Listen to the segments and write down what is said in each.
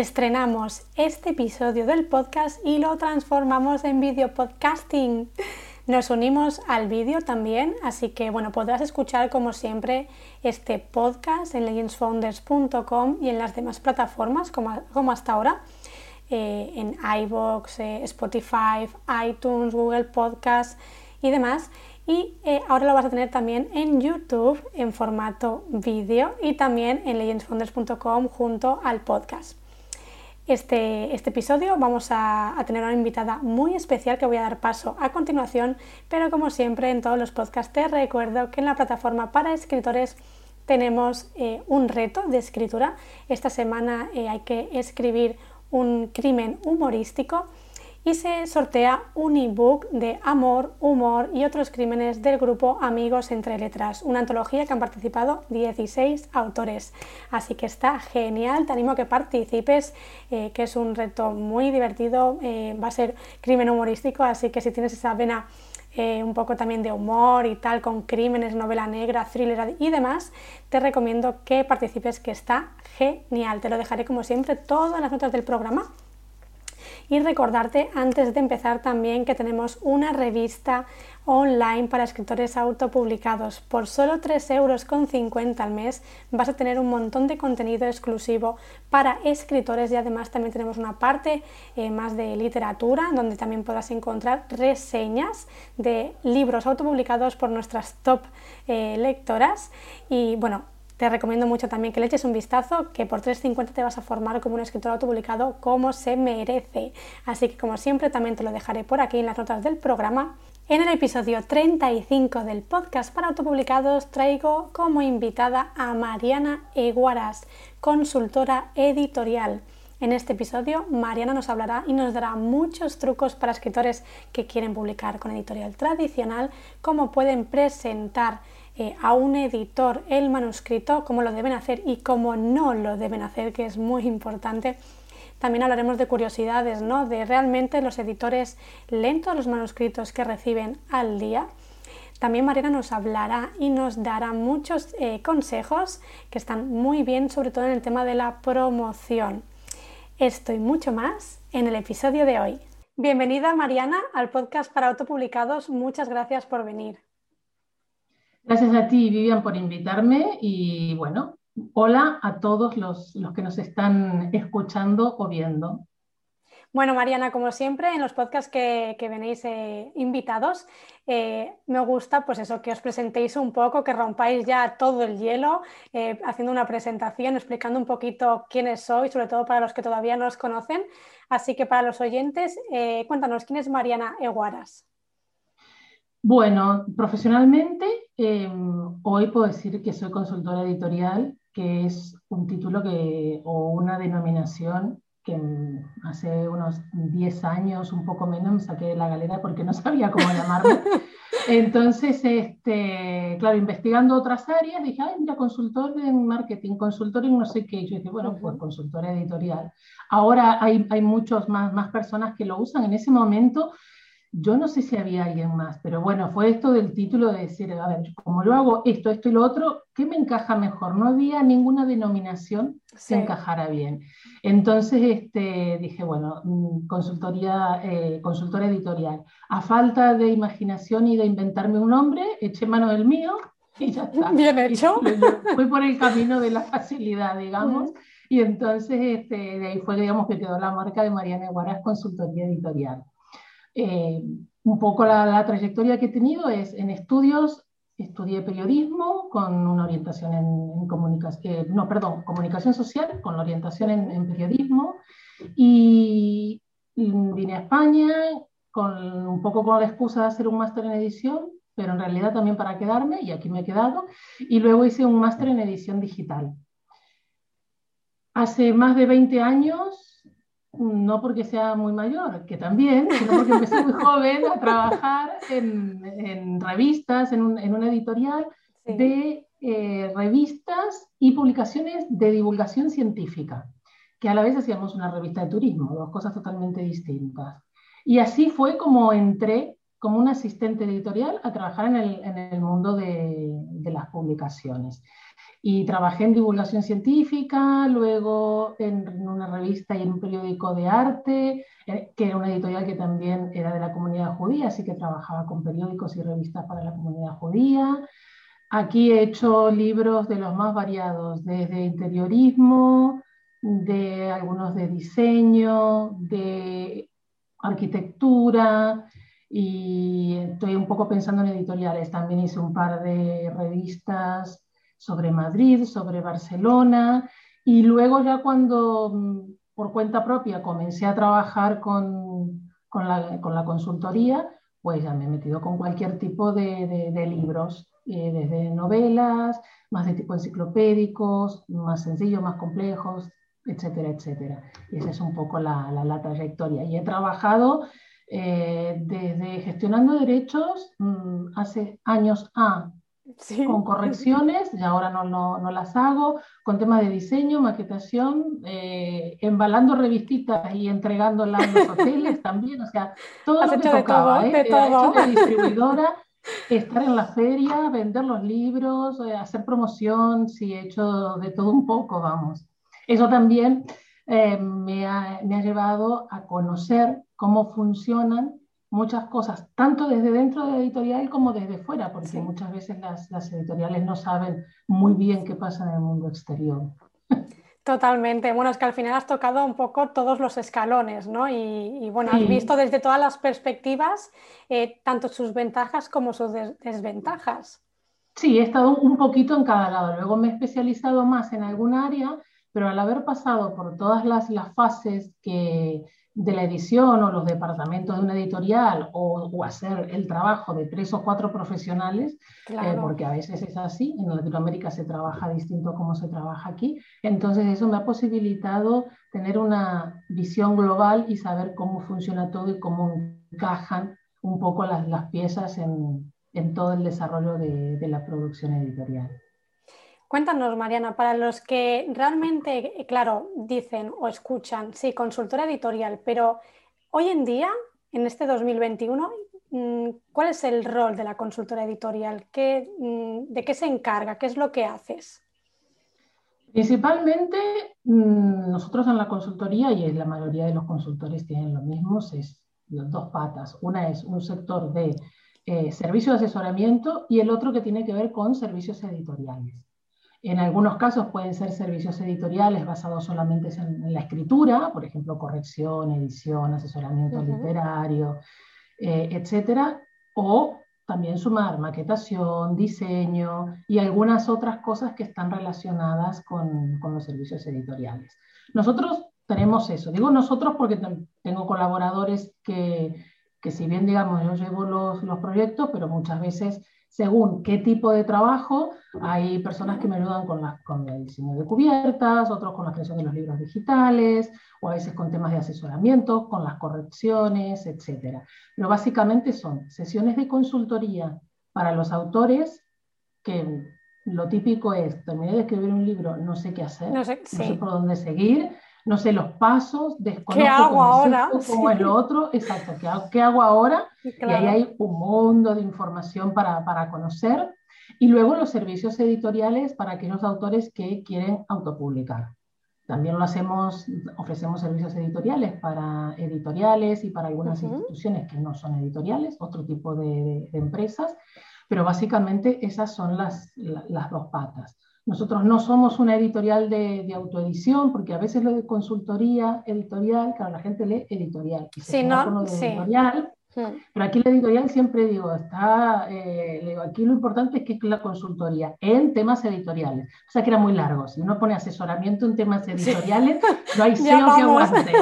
Estrenamos este episodio del podcast y lo transformamos en video podcasting. Nos unimos al vídeo también, así que bueno, podrás escuchar como siempre este podcast en legendsfounders.com y en las demás plataformas como, como hasta ahora, eh, en iBox, eh, Spotify, iTunes, Google Podcast y demás. Y eh, ahora lo vas a tener también en YouTube en formato vídeo y también en legendsfounders.com junto al podcast. Este, este, episodio vamos a, tener una invitada muy especial que voy a dar paso a continuación, pero como siempre en todos los podcasts te recuerdo que en la plataforma para escritores tenemos eh, un reto de escritura. Esta semana eh, hay que escribir un crimen humorístico y se sortea un ebook de amor, humor y otros crímenes del grupo Amigos entre Letras, una antología que han participado 16 autores. Así que está genial, te animo a que participes, eh, que es un reto muy divertido, eh, va a ser crimen humorístico, así que si tienes esa vena eh, un poco también de humor y tal, con crímenes, novela negra, thriller y demás, te recomiendo que participes, que está genial. Te lo dejaré como siempre todas las notas del programa y recordarte antes de empezar también que tenemos una revista online para escritores autopublicados. Por solo 3,50 euros al mes vas a tener un montón de contenido exclusivo para escritores y además también tenemos una parte eh, más de literatura donde también podrás encontrar reseñas de libros autopublicados por nuestras top eh, lectoras y bueno, te recomiendo mucho también que le eches un vistazo, que por 3.50 te vas a formar como un escritor autopublicado como se merece. Así que como siempre también te lo dejaré por aquí en las notas del programa. En el episodio 35 del podcast para autopublicados traigo como invitada a Mariana Eguaras, consultora editorial. En este episodio, Mariana nos hablará y nos dará muchos trucos para escritores que quieren publicar con editorial tradicional, cómo pueden presentar eh, a un editor el manuscrito, cómo lo deben hacer y cómo no lo deben hacer, que es muy importante. También hablaremos de curiosidades, ¿no? De realmente los editores lentos los manuscritos que reciben al día. También Mariana nos hablará y nos dará muchos eh, consejos que están muy bien, sobre todo en el tema de la promoción. Esto y mucho más en el episodio de hoy. Bienvenida Mariana al podcast para autopublicados. Muchas gracias por venir. Gracias a ti, Vivian, por invitarme y bueno, hola a todos los, que nos están escuchando o viendo. Bueno, Mariana, como siempre, en los podcasts que, que venéis eh, invitados, eh, me gusta pues eso, que os presentéis un poco, que rompáis ya todo el hielo, eh, haciendo una presentación, explicando un poquito quiénes sois, sobre todo para los que todavía no os conocen. Así que para los oyentes, cuéntanos, ¿quién es Mariana Eguaras? Bueno, profesionalmente, em, hoy puedo decir que soy consultora editorial, que es un título que, o una denominación que hace unos 10 años, un poco menos, me saqué de la galera porque no sabía cómo llamarlo. Entonces, este, claro, investigando otras áreas, dije, ay, mira, consultor en marketing, consultor en no sé qué. Yo dije, bueno, pues consultora editorial. Ahora hay, hay muchos más, más personas que lo usan. En ese momento yo no sé si había alguien más, pero bueno, fue esto del título de decir, a ver, como yo hago esto, esto y lo otro, ¿qué me encaja mejor? No había ninguna denominación que encajara bien. Entonces este, dije, bueno, mm, consultoría, eh, consultora editorial. A falta de imaginación y de inventarme un nombre, eché mano del mío y ya está. Bien hecho. fui por el camino de la facilidad, digamos. Y entonces este, de ahí fue, digamos, que quedó la marca de Mariana Guaras Consultoría Editorial. Eh, un poco la, trayectoria que he tenido es en estudios, estudié periodismo con una orientación en, comunicación, eh, no, perdón, comunicación social con la orientación en, periodismo y vine a España con un poco con la excusa de hacer un máster en edición, pero en realidad también para quedarme y aquí me he quedado y luego hice un máster en edición digital. hace más de 20 años, no porque sea muy mayor, que también, sino porque empecé muy joven a trabajar en, revistas, en, una editorial de eh, revistas y publicaciones de divulgación científica, que a la vez hacíamos una revista de turismo, dos cosas totalmente distintas. Y así fue como entré como un asistente editorial a trabajar en el, mundo de, las publicaciones. Y trabajé en divulgación científica, luego en, una revista y en un periódico de arte, eh, que era una editorial que también era de la comunidad judía, así que trabajaba con periódicos y revistas para la comunidad judía. Aquí he hecho libros de los más variados, desde interiorismo, de algunos de diseño, de arquitectura, y estoy un poco pensando en editoriales. También hice un par de revistas sobre Madrid, sobre Barcelona y luego ya cuando mm, por cuenta propia comencé a trabajar con, con, la, con la, consultoría, pues ya me he metido con cualquier tipo de, de, libros, eh, desde novelas, más de tipo enciclopédicos, más sencillos, más complejos, etcétera, etcétera. Y esa es un poco la, la, trayectoria. Y he trabajado eh, desde gestionando derechos mm, hace años A, con correcciones, y ahora no, no, las hago, con temas de diseño, maquetación, eh, embalando revistitas y entregándolas en los hoteles también, o sea, todo lo que tocaba, ¿eh? Hecho de distribuidora, estar en la feria, vender los libros, hacer promoción, sí, he hecho de todo un poco, vamos. Eso también me ha, me ha llevado a conocer cómo funcionan muchas cosas, tanto desde dentro de la editorial como desde fuera, porque muchas veces las, editoriales no saben muy bien qué pasa en el mundo exterior. Totalmente. Bueno, es que al final has tocado un poco todos los escalones, ¿no? Y, bueno, has visto desde todas las perspectivas eh, tanto sus ventajas como sus desventajas. Sí, he estado un poquito en cada lado. Luego me he especializado más en algún área, pero al haber pasado por todas las, las fases que, de la edición o los departamentos de una editorial o, hacer el trabajo de tres o cuatro profesionales, eh, porque a veces es así, en Latinoamérica se trabaja distinto a como se trabaja aquí, entonces eso me ha posibilitado tener una visión global y saber cómo funciona todo y cómo encajan un poco las, las piezas en, en, todo el desarrollo de, de la producción editorial. Cuéntanos, Mariana, para los que realmente, claro, dicen o escuchan, sí, consultora editorial, pero hoy en día, en este 2021, mm, ¿cuál es el rol de la consultora editorial? Mm, ¿De qué se encarga? ¿Qué es lo que haces? Principalmente, mm, nosotros en la consultoría, y la mayoría de los consultores tienen lo mismo, es dos patas. Una es un sector de eh, servicio de asesoramiento y el otro que tiene que ver con servicios editoriales. En algunos casos pueden ser servicios editoriales basados solamente en, la escritura, por ejemplo, corrección, edición, asesoramiento literario, eh, etcétera, o también sumar maquetación, diseño y algunas otras cosas que están relacionadas con, con los servicios editoriales. Nosotros tenemos eso. Digo nosotros porque tengo colaboradores que, que si bien, digamos, yo llevo los, los proyectos, pero muchas veces según qué tipo de trabajo, hay personas que me ayudan con, la, con el diseño de cubiertas, otros con la creación de los libros digitales, o a veces con temas de asesoramiento, con las correcciones, etc. Pero básicamente son sesiones de consultoría para los autores, que lo típico es, terminé de escribir un libro, no sé qué hacer, no sé, por dónde seguir, no sé los pasos, desconozco ¿Qué hago ahora? cómo es lo otro, exacto, ¿qué hago, qué hago ahora? Y ahí hay un mundo de información para, para, conocer. Y luego los servicios editoriales para aquellos autores que quieren autopublicar. También lo hacemos, ofrecemos servicios editoriales para editoriales y para algunas instituciones que no son editoriales, otro tipo de, de, empresas, pero básicamente esas son las, las dos patas. Nosotros no somos una editorial de, de, autoedición, porque a veces lo de consultoría editorial, claro, la gente lee editorial. Y sí, no, sí. editorial, hmm. Pero aquí la editorial siempre digo, está, eh, digo, aquí lo importante es que es la consultoría en temas editoriales. O sea que era muy largo. Si uno pone asesoramiento en temas editoriales, no hay SEO que aguante.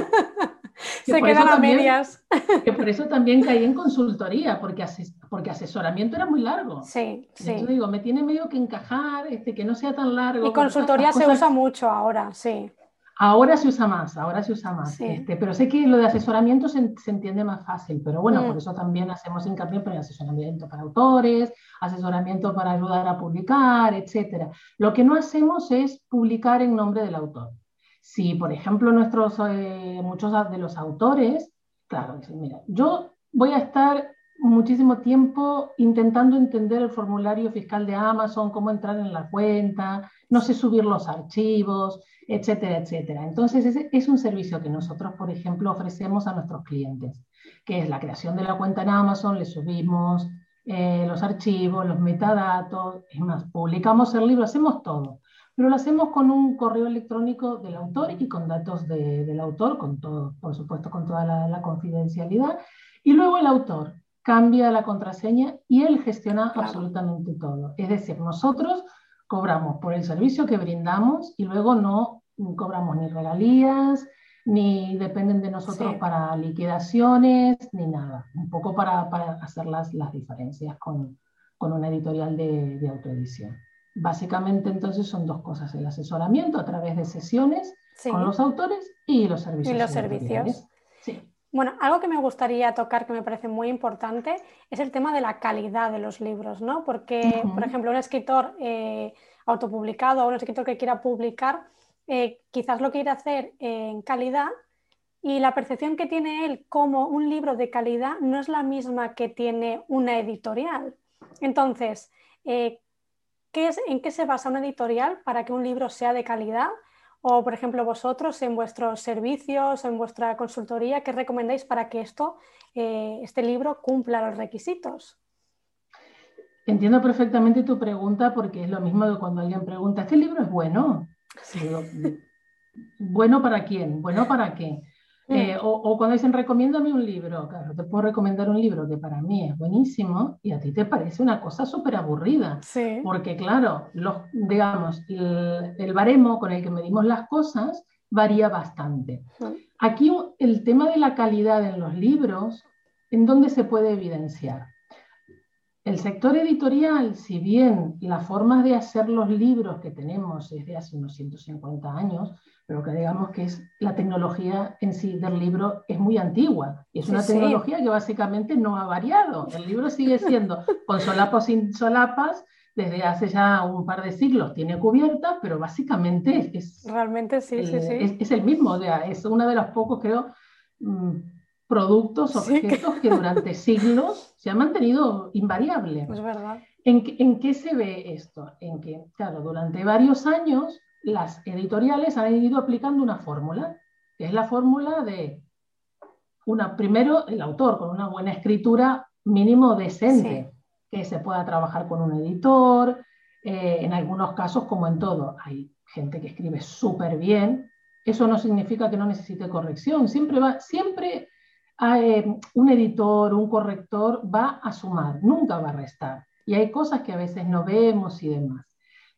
Se quedan a medias. Que por eso también caí en consultoría, porque, porque asesoramiento era muy largo. Sí, sí. Yo digo, me tiene medio que encajar, este, que no sea tan largo. Y consultoría se usa mucho ahora, sí. Ahora se usa más, ahora se usa más. Este, pero sé que lo de asesoramiento se, entiende más fácil, pero bueno, por mm. eso también hacemos hincapié en asesoramiento para autores, asesoramiento para ayudar a publicar, etc. Lo que no hacemos es publicar en nombre del autor. Si, por ejemplo, nuestros, eh, muchos de los autores, claro, dicen, mira, yo voy a estar muchísimo tiempo intentando entender el formulario fiscal de Amazon, cómo entrar en la cuenta, no sé subir los archivos, etcétera, etcétera. Entonces, ese es un servicio que nosotros, por ejemplo, ofrecemos a nuestros clientes, que es la creación de la cuenta en Amazon, le subimos eh, los archivos, los metadatos, es más, publicamos el libro, hacemos todo, pero lo hacemos con un correo electrónico del autor y con datos del autor, con todo, por supuesto, con toda la, confidencialidad, y luego el autor cambia la contraseña y él gestiona absolutamente todo. Es decir, nosotros cobramos por el servicio que brindamos y luego no cobramos ni regalías, ni dependen de nosotros para liquidaciones, ni nada. Un poco para, hacer las, diferencias con, una editorial de, autoedición. Básicamente entonces son dos cosas, el asesoramiento a través de sesiones con los autores y los servicios. Y los servicios. Bueno, algo que me gustaría tocar que me parece muy importante es el tema de la calidad de los libros, ¿no? Porque, por ejemplo, un escritor eh, autopublicado o un escritor que quiera publicar, eh, quizás lo quiere hacer en calidad y la percepción que tiene él como un libro de calidad no es la misma que tiene una editorial. Entonces, eh, ¿en qué se basa una editorial para que un libro sea de calidad? O, por ejemplo, vosotros en vuestros servicios, en vuestra consultoría, ¿qué recomendáis para que esto, eh, este libro cumpla los requisitos? Entiendo perfectamente tu pregunta porque es lo mismo que cuando alguien pregunta, ¿este libro es bueno? ¿Bueno para quién? ¿Bueno para qué? Eh, o, cuando dicen, recomiéndame un libro, claro, te puedo recomendar un libro que para mí es buenísimo y a ti te parece una cosa súper aburrida. Sí. Porque claro, los, digamos, el, baremo con el que medimos las cosas varía bastante. Aquí el tema de la calidad en los libros, ¿en dónde se puede evidenciar? El sector editorial, si bien la forma de hacer los libros que tenemos es de hace unos 150 años, pero que digamos que es la tecnología en sí del libro es muy antigua y es una tecnología que básicamente no ha variado. El libro sigue siendo con solapas sin solapas desde hace ya un par de siglos, tiene cubierta, pero básicamente es... Realmente sí, sí, sí. Es, el mismo, es uno de los pocos, creo, mm, productos, objetos que... durante siglos se han mantenido invariables. Es verdad. ¿En, ¿En qué se ve esto? En que, claro, durante varios años las editoriales han ido aplicando una fórmula, que es la fórmula de, una, primero, el autor con una buena escritura mínimo decente, que se pueda trabajar con un editor, eh, en algunos casos, como en todo, hay gente que escribe súper bien, eso no significa que no necesite corrección, siempre va, siempre un editor, un corrector va a sumar, nunca va a restar. Y hay cosas que a veces no vemos y demás.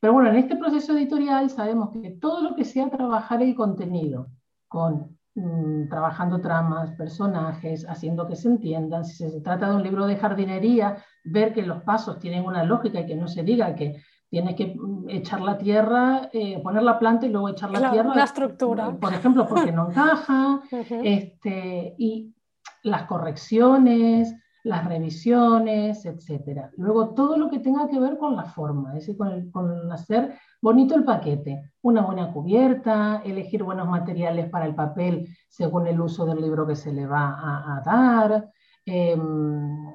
Pero bueno, en este proceso editorial sabemos que todo lo que sea trabajar el contenido, con mm, trabajando tramas, personajes, haciendo que se entiendan, si se trata de un libro de jardinería, ver que los pasos tienen una lógica y que no se diga que tiene que mm, echar la tierra, eh, poner la planta y luego echar la, tierra. La estructura. Por ejemplo, porque no encaja, este, y las correcciones, las revisiones, etcétera. Luego, todo lo que tenga que ver con la forma, es decir, con, hacer bonito el paquete, una buena cubierta, elegir buenos materiales para el papel según el uso del libro que se le va a, dar, em,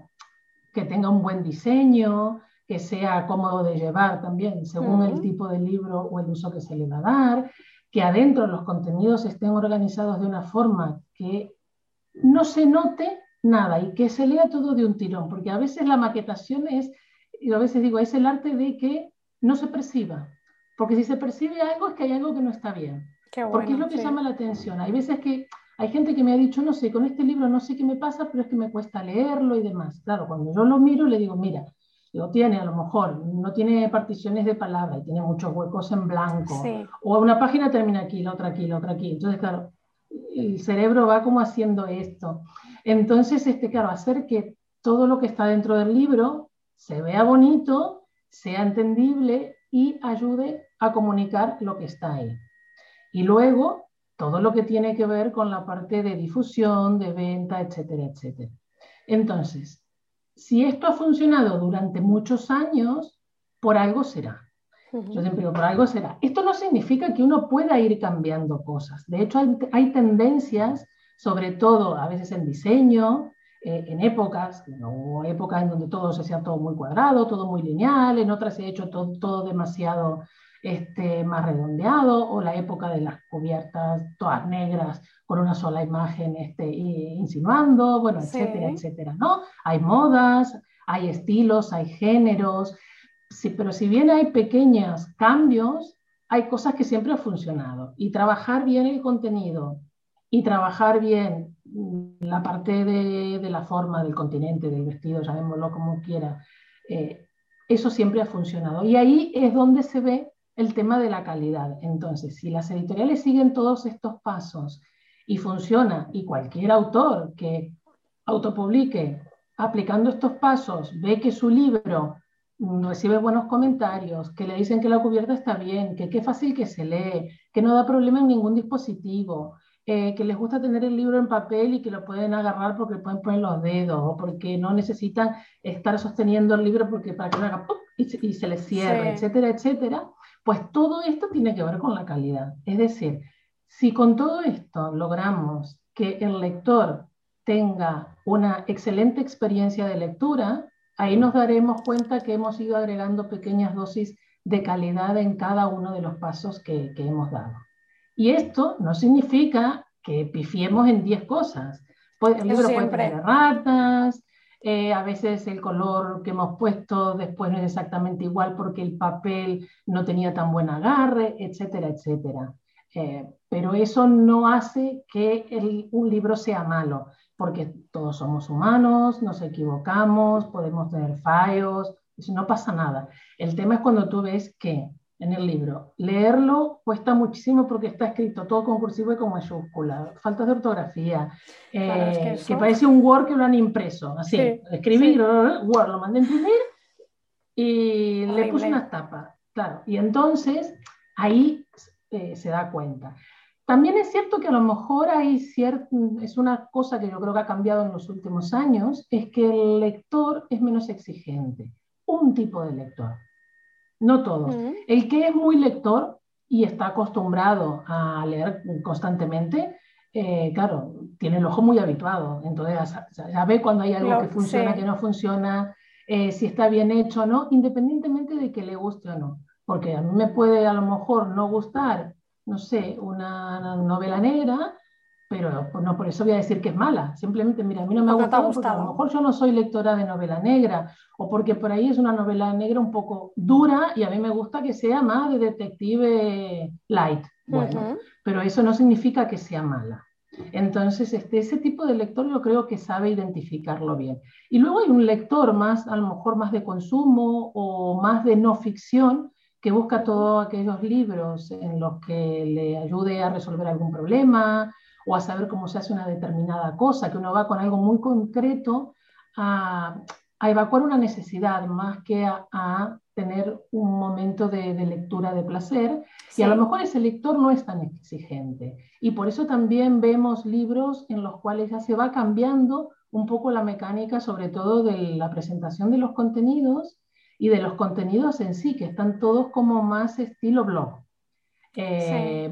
que tenga un buen diseño, que sea cómodo de llevar también según el tipo de libro o el uso que se le va a dar, que adentro los contenidos estén organizados de una forma que no se note nada y que se lea todo de un tirón, porque a veces la maquetación es, y a veces digo, es el arte de que no se perciba, porque si se percibe algo es que hay algo que no está bien, porque es lo que llama la atención. Hay veces que hay gente que me ha dicho, no sé, con este libro no sé qué me pasa, pero es que me cuesta leerlo y demás. Claro, cuando yo lo miro le digo, mira, lo tiene a lo mejor, no tiene particiones de palabra y tiene muchos huecos en blanco, o una página termina aquí, la otra aquí, la otra aquí. Entonces, claro, el cerebro va como haciendo esto. Entonces, este, claro, hacer que todo lo que está dentro del libro se vea bonito, sea entendible y ayude a comunicar lo que está ahí. Y luego, todo lo que tiene que ver con la parte de difusión, de venta, etcétera, etcétera. Entonces, si esto ha funcionado durante muchos años, por algo será. Yo siempre digo, por algo será. Esto no significa que uno pueda ir cambiando cosas. De hecho, hay, tendencias, sobre todo a veces en diseño, eh, en épocas, o épocas en donde todo se hacía todo muy cuadrado, todo muy lineal, en otras se ha hecho todo, todo demasiado este, más redondeado, o la época de las cubiertas todas negras con una sola imagen este, insinuando, bueno, etcétera, etcétera, ¿no? Hay modas, hay estilos, hay géneros, sí, pero si bien hay pequeños cambios, hay cosas que siempre han funcionado. Y trabajar bien el contenido y trabajar bien la parte de, de la forma del continente, del vestido, llamémoslo como quiera, eh, eso siempre ha funcionado. Y ahí es donde se ve el tema de la calidad. Entonces, si las editoriales siguen todos estos pasos y funciona, y cualquier autor que autopublique aplicando estos pasos ve que su libro recibe buenos comentarios, que le dicen que la cubierta está bien, que qué fácil que se lee, que no da problema en ningún dispositivo, eh, que les gusta tener el libro en papel y que lo pueden agarrar porque pueden poner los dedos o porque no necesitan estar sosteniendo el libro porque para que no haga y, se, y se les cierre, etcétera, etcétera. Pues todo esto tiene que ver con la calidad. Es decir, si con todo esto logramos que el lector tenga una excelente experiencia de lectura, ahí nos daremos cuenta que hemos ido agregando pequeñas dosis de calidad en cada uno de los pasos que, hemos dado. Y esto no significa que pifiemos en 10 cosas. el libro puede tener ratas, eh, a veces el color que hemos puesto después no es exactamente igual porque el papel no tenía tan buen agarre, etcétera, etcétera. Eh, pero eso no hace que un libro sea malo, porque todos somos humanos, nos equivocamos, podemos tener fallos, eso no pasa nada. El tema es cuando tú ves que en el libro. Leerlo cuesta muchísimo porque está escrito todo con cursivo y con mayúscula, faltas de ortografía, eh, que, parece un Word que lo han impreso, así, escribir, Word, lo mandé a imprimir y le puse una tapa, claro, y entonces ahí eh, se da cuenta. También es cierto que a lo mejor hay cierto, es una cosa que yo creo que ha cambiado en los últimos años, es que el lector es menos exigente, un tipo de lector no todos. El que es muy lector y está acostumbrado a leer constantemente, eh, claro, tiene el ojo muy habituado, entonces ya, ve cuando hay algo que funciona, que no funciona, eh, si está bien hecho o no, independientemente de que le guste o no. Porque a mí me puede a lo mejor no gustar, no sé, una novela negra, pero pues, no por eso voy a decir que es mala. Simplemente, mira, a mí no me ha gustado, porque a lo mejor yo no soy lectora de novela negra, o porque por ahí es una novela negra un poco dura y a mí me gusta que sea más de detective light. Bueno, pero eso no significa que sea mala. Entonces, este, ese tipo de lector yo creo que sabe identificarlo bien. Y luego hay un lector más, a lo mejor más de consumo o más de no ficción, que busca todos aquellos libros en los que le ayude a resolver algún problema, o a saber cómo se hace una determinada cosa, que uno va con algo muy concreto a, evacuar una necesidad más que a, tener un momento de, lectura de placer. Y a lo mejor ese lector no es tan exigente. Y por eso también vemos libros en los cuales ya se va cambiando un poco la mecánica, sobre todo de la presentación de los contenidos y de los contenidos en sí, que están todos como más estilo blog. Eh,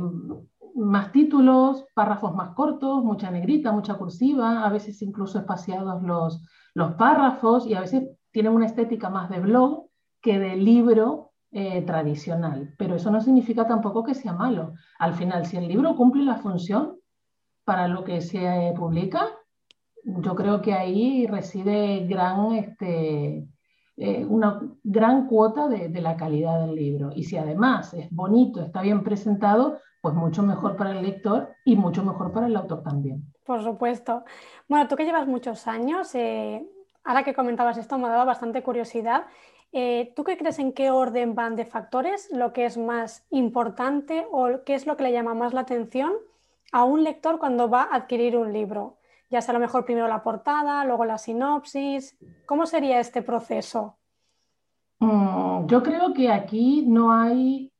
más títulos, párrafos más cortos, mucha negrita, mucha cursiva, a veces incluso espaciados los, los párrafos y a veces tienen una estética más de blog que de libro eh, tradicional. Pero eso no significa tampoco que sea malo. Al final, si el libro cumple la función para lo que se publica, yo creo que ahí reside gran, este, eh, una gran cuota de, la calidad del libro. Y si además es bonito, está bien presentado, pues mucho mejor para el lector y mucho mejor para el autor también. Por supuesto. Bueno, tú que llevas muchos años, eh, ahora que comentabas esto me ha dado bastante curiosidad. Eh, ¿Tú qué crees en qué orden van de factores lo que es más importante o qué es lo que le llama más la atención a un lector cuando va a adquirir un libro? Ya sea a lo mejor primero la portada, luego la sinopsis. ¿Cómo sería este proceso? Mm, yo creo que aquí no hay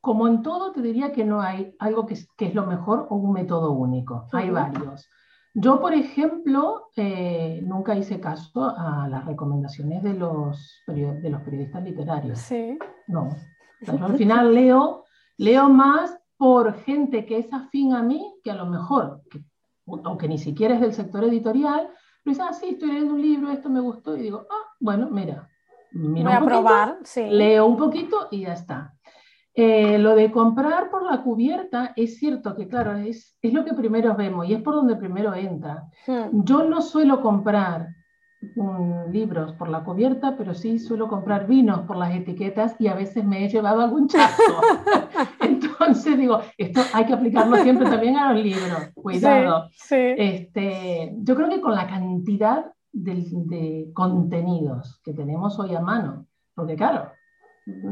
como en todo, te diría que no hay algo que es, que es lo mejor o un método único. Hay varios. Yo, por ejemplo, eh, nunca hice caso a las recomendaciones de los, de los periodistas literarios. Sí. No. al final leo, leo más por gente que es afín a mí, que a lo mejor, aunque ni siquiera es del sector editorial, pero dice, ah, sí, estoy leyendo un libro, esto me gustó, y digo, ah, bueno, mira, Voy a probar, sí. leo un poquito y ya está. Eh, lo de comprar por la cubierta es cierto que, claro, es, es lo que primero vemos y es por donde primero entra. Hmm. Yo no suelo comprar mm, libros por la cubierta, pero sí suelo comprar vinos por las etiquetas y a veces me he llevado algún chasco. Entonces digo, esto hay que aplicarlo siempre también a los libros. Cuidado. Este, yo creo que con la cantidad de, de contenidos que tenemos hoy a mano, porque claro,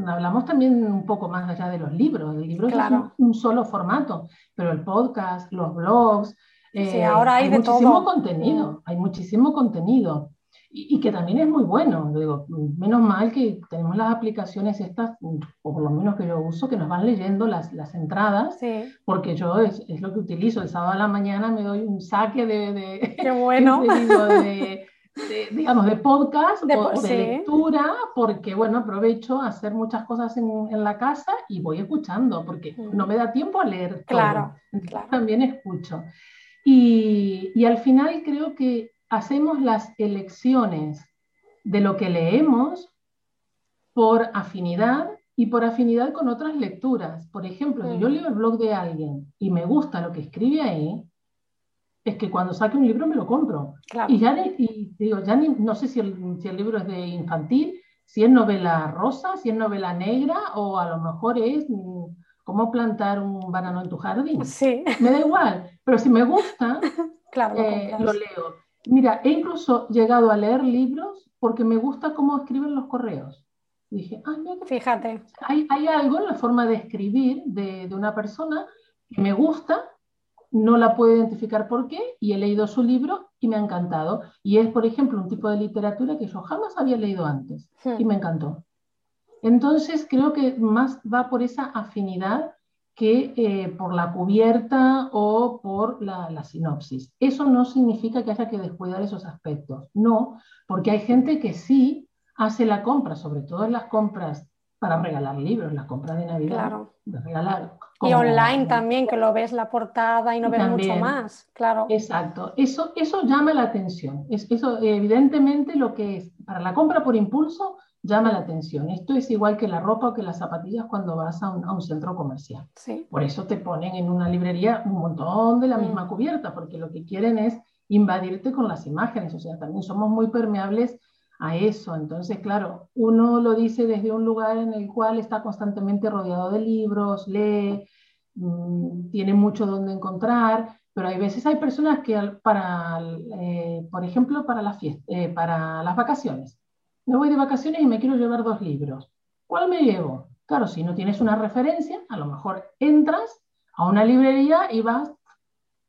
hablamos también un poco más allá de los libros. El libro es un, solo formato, pero el podcast, los blogs. sí, eh, ahora hay, de muchísimo contenido, mm. hay muchísimo contenido. Y, que también es muy bueno. Digo, menos mal que tenemos las aplicaciones estas, o por lo menos que yo uso, que nos van leyendo las, las entradas, porque yo es, es, lo que utilizo. El sábado a la mañana me doy un saque de, de, Qué bueno. de, de, digamos, de podcast o de lectura, porque, bueno, aprovecho a hacer muchas cosas en, en la casa y voy escuchando, porque no me da tiempo a leer todo. Claro, También escucho. Y, y al final creo que hacemos las elecciones de lo que leemos por afinidad y por afinidad con otras lecturas. Por ejemplo, si yo leo el blog de alguien y me gusta lo que escribe ahí, es que cuando saque un libro me lo compro. Y ya digo, ya no sé si el, si el, libro es de infantil, si es novela rosa, si es novela negra, o a lo mejor es mm, cómo plantar un banano en tu jardín. Sí. Me da igual, pero si me gusta, claro, eh, lo leo. Mira, he incluso llegado a leer libros porque me gusta cómo escriben los correos. dije, ah, mira, fíjate. Hay, hay, algo en la forma de escribir de, de una persona que me gusta no la puedo identificar por qué y he leído su libro y me ha encantado. Y es, por ejemplo, un tipo de literatura que yo jamás había leído antes y hmm. me encantó. Entonces, creo que más va por esa afinidad que eh, por la cubierta o por la, la, sinopsis. Eso no significa que haya que descuidar esos aspectos, no, porque hay gente que sí hace la compra, sobre todo en las compras para regalar libros, las compras de Navidad, claro. de regalar. y online también, que lo ves la portada y no ves mucho más, claro. Exacto, eso, eso llama la atención. Es, eso, evidentemente, lo que es para la compra por impulso llama la atención. Esto es igual que la ropa o que las zapatillas cuando vas a un, a un centro comercial. Sí. Por eso te ponen en una librería un montón de la misma mm. cubierta, porque lo que quieren es invadirte con las imágenes. O sea, también somos muy permeables a eso. Entonces, claro, uno lo dice desde un lugar en el cual está constantemente rodeado de libros, lee, mm, tiene mucho donde encontrar, pero hay veces hay personas que para, eh, por ejemplo, para, la eh, para las vacaciones. Me voy de vacaciones y me quiero llevar dos libros. ¿Cuál me llevo? Claro, si no tienes una referencia, a lo mejor entras a una librería y vas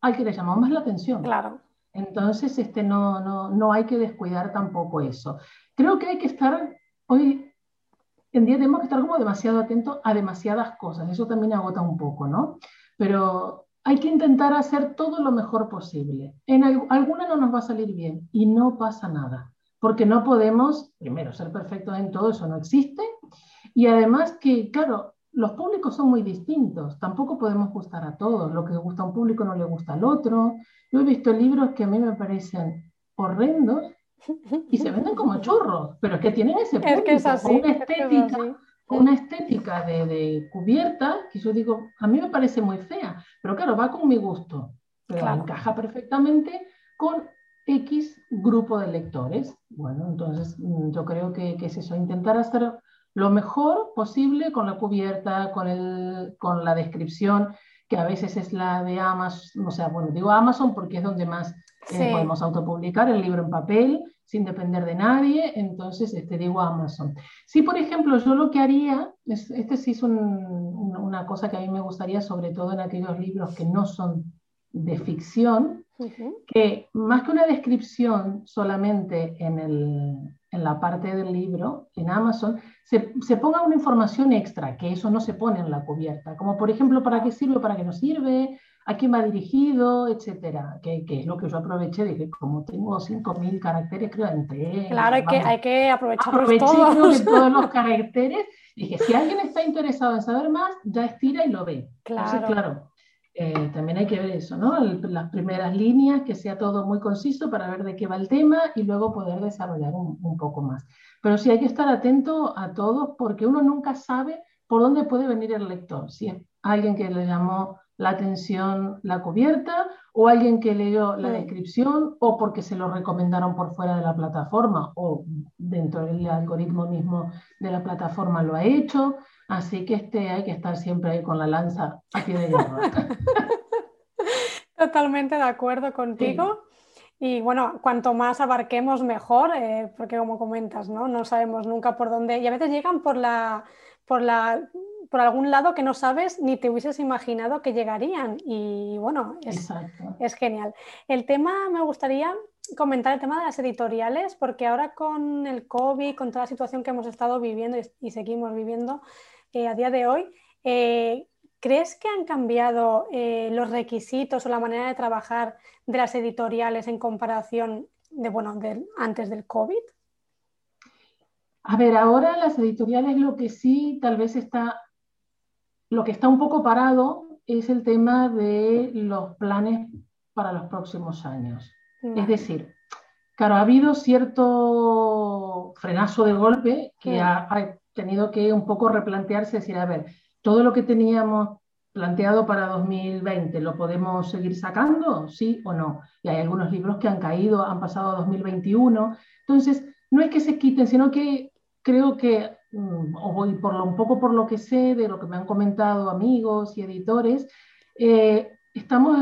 al que le llamamos más la atención. Claro. Entonces, este, no, no, no hay que descuidar tampoco eso. Creo que hay que estar, hoy en día tenemos que estar como demasiado atentos a demasiadas cosas, eso también agota un poco, ¿no? Pero hay que intentar hacer todo lo mejor posible. En alguna no nos va a salir bien y no pasa nada, porque no podemos, primero, ser perfectos en todo, eso no existe, y además que, claro, los públicos son muy distintos, tampoco podemos gustar a todos, lo que gusta a un público no le gusta al otro. Yo he visto libros que a mí me parecen horrendos y se venden como churros, pero es que tienen ese público, es una estética, una estética de, cubierta que yo digo, a mí me parece muy fea, pero claro, va con mi gusto, pero encaja perfectamente con X grupo de lectores. Bueno, entonces mm, yo creo que, que es eso, intentar hacer lo mejor posible con la cubierta, con, el, con la descripción, que a veces es la de Amazon, o sea, bueno, digo Amazon porque es donde más eh, podemos autopublicar el libro en papel sin depender de nadie, entonces este, digo Amazon. Si, por ejemplo, yo lo que haría, es, este sí es una cosa que a mí me gustaría, sobre todo en aquellos libros que no son de ficción, que más que una descripción solamente en, el, en, la parte del libro, en Amazon, se, se, ponga una información extra, que eso no se pone en la cubierta, como por ejemplo para qué sirve, para qué no sirve, a quién va dirigido, etcétera, que, que, es lo que yo aproveché de que como tengo 5.000 caracteres, creo, entre... Claro, hay que, hay que aprovecharlos aproveché todos. todos los caracteres. Dije, si alguien está interesado en saber más, ya estira y lo ve. Claro. Entonces, claro, eh, también hay que ver eso, ¿no? Las primeras líneas, que sea todo muy conciso para ver de qué va el tema y luego poder desarrollar un, un poco más. Pero sí hay que estar atento a todos porque uno nunca sabe por dónde puede venir el lector. Si es alguien que le llamó la atención la cubierta o alguien que leyó la descripción o porque se lo recomendaron por fuera de la plataforma o dentro del algoritmo mismo de la plataforma lo ha hecho. Así que este, hay que estar siempre ahí con la lanza a pie de hierro. Totalmente de acuerdo contigo. Sí. Y bueno, cuanto más abarquemos mejor, eh, porque como comentas, ¿no? no sabemos nunca por dónde. Y a veces llegan por la, por la por algún lado que no sabes ni te hubieses imaginado que llegarían. Y bueno, es, es, genial. El tema, me gustaría comentar el tema de las editoriales, porque ahora con el COVID, con toda la situación que hemos estado viviendo y, y seguimos viviendo eh, a día de hoy, eh, ¿crees que han cambiado eh, los requisitos o la manera de trabajar de las editoriales en comparación de, bueno, de, antes del COVID? A ver, ahora las editoriales lo que sí tal vez está lo que está un poco parado es el tema de los planes para los próximos años. Es decir, claro, ha habido cierto frenazo de golpe que ha, ha, tenido que un poco replantearse, decir, a ver, todo lo que teníamos planteado para 2020, ¿lo podemos seguir sacando? ¿Sí o no? Y hay algunos libros que han caído, han pasado a 2021. Entonces, no es que se quiten, sino que creo que o voy por lo, un poco por lo que sé, de lo que me han comentado amigos y editores, eh, estamos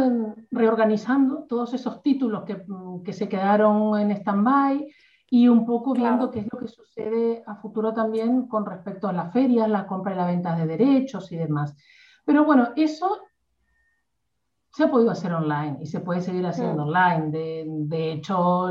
reorganizando todos esos títulos que, que se quedaron en stand-by y un poco viendo claro. qué es lo que sucede a futuro también con respecto a las ferias, la compra y la venta de derechos y demás. Pero bueno, eso se ha podido hacer online y se puede seguir haciendo sí. online. De, de hecho,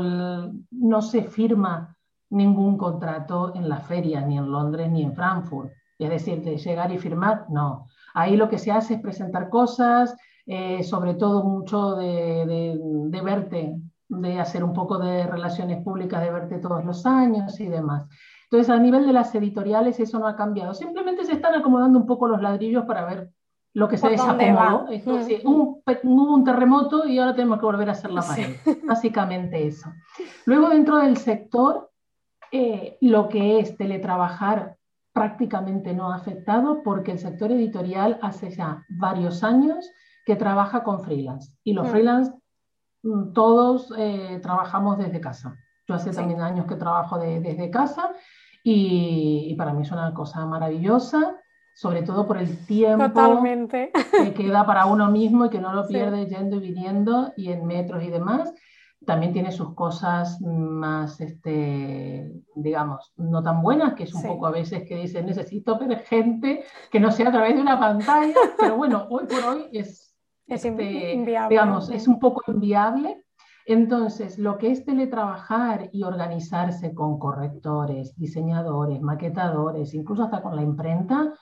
no se firma ningún contrato en la feria, ni en Londres ni en Frankfurt. Es decir, de llegar y firmar, no. Ahí lo que se hace es presentar cosas, eh, sobre todo mucho de, de, de, verte, de hacer un poco de relaciones públicas, de verte todos los años y demás. Entonces, a nivel de las editoriales eso no ha cambiado. Simplemente se están acomodando un poco los ladrillos para ver lo que se desacomodó. Entonces, sí, un, hubo un terremoto y ahora tenemos que volver a hacer la pared. Sí. Básicamente eso. Luego, dentro del sector, eh, lo que es teletrabajar prácticamente no ha afectado porque el sector editorial hace ya varios años que trabaja con freelance y los mm. freelance mm, todos eh, trabajamos desde casa. Yo hace sí. también años que trabajo de, desde casa y, y, para mí es una cosa maravillosa, sobre todo por el tiempo Totalmente. que queda para uno mismo y que no lo pierde sí. yendo y viniendo y en metros y demás también tiene sus cosas más, este, digamos, no tan buenas, que es un sí. poco a veces que dicen, necesito ver gente que no sea a través de una pantalla, pero bueno, hoy por hoy es, es este, inviable. digamos, es un poco inviable. Entonces, lo que es teletrabajar y organizarse con correctores, diseñadores, maquetadores, incluso hasta con la imprenta,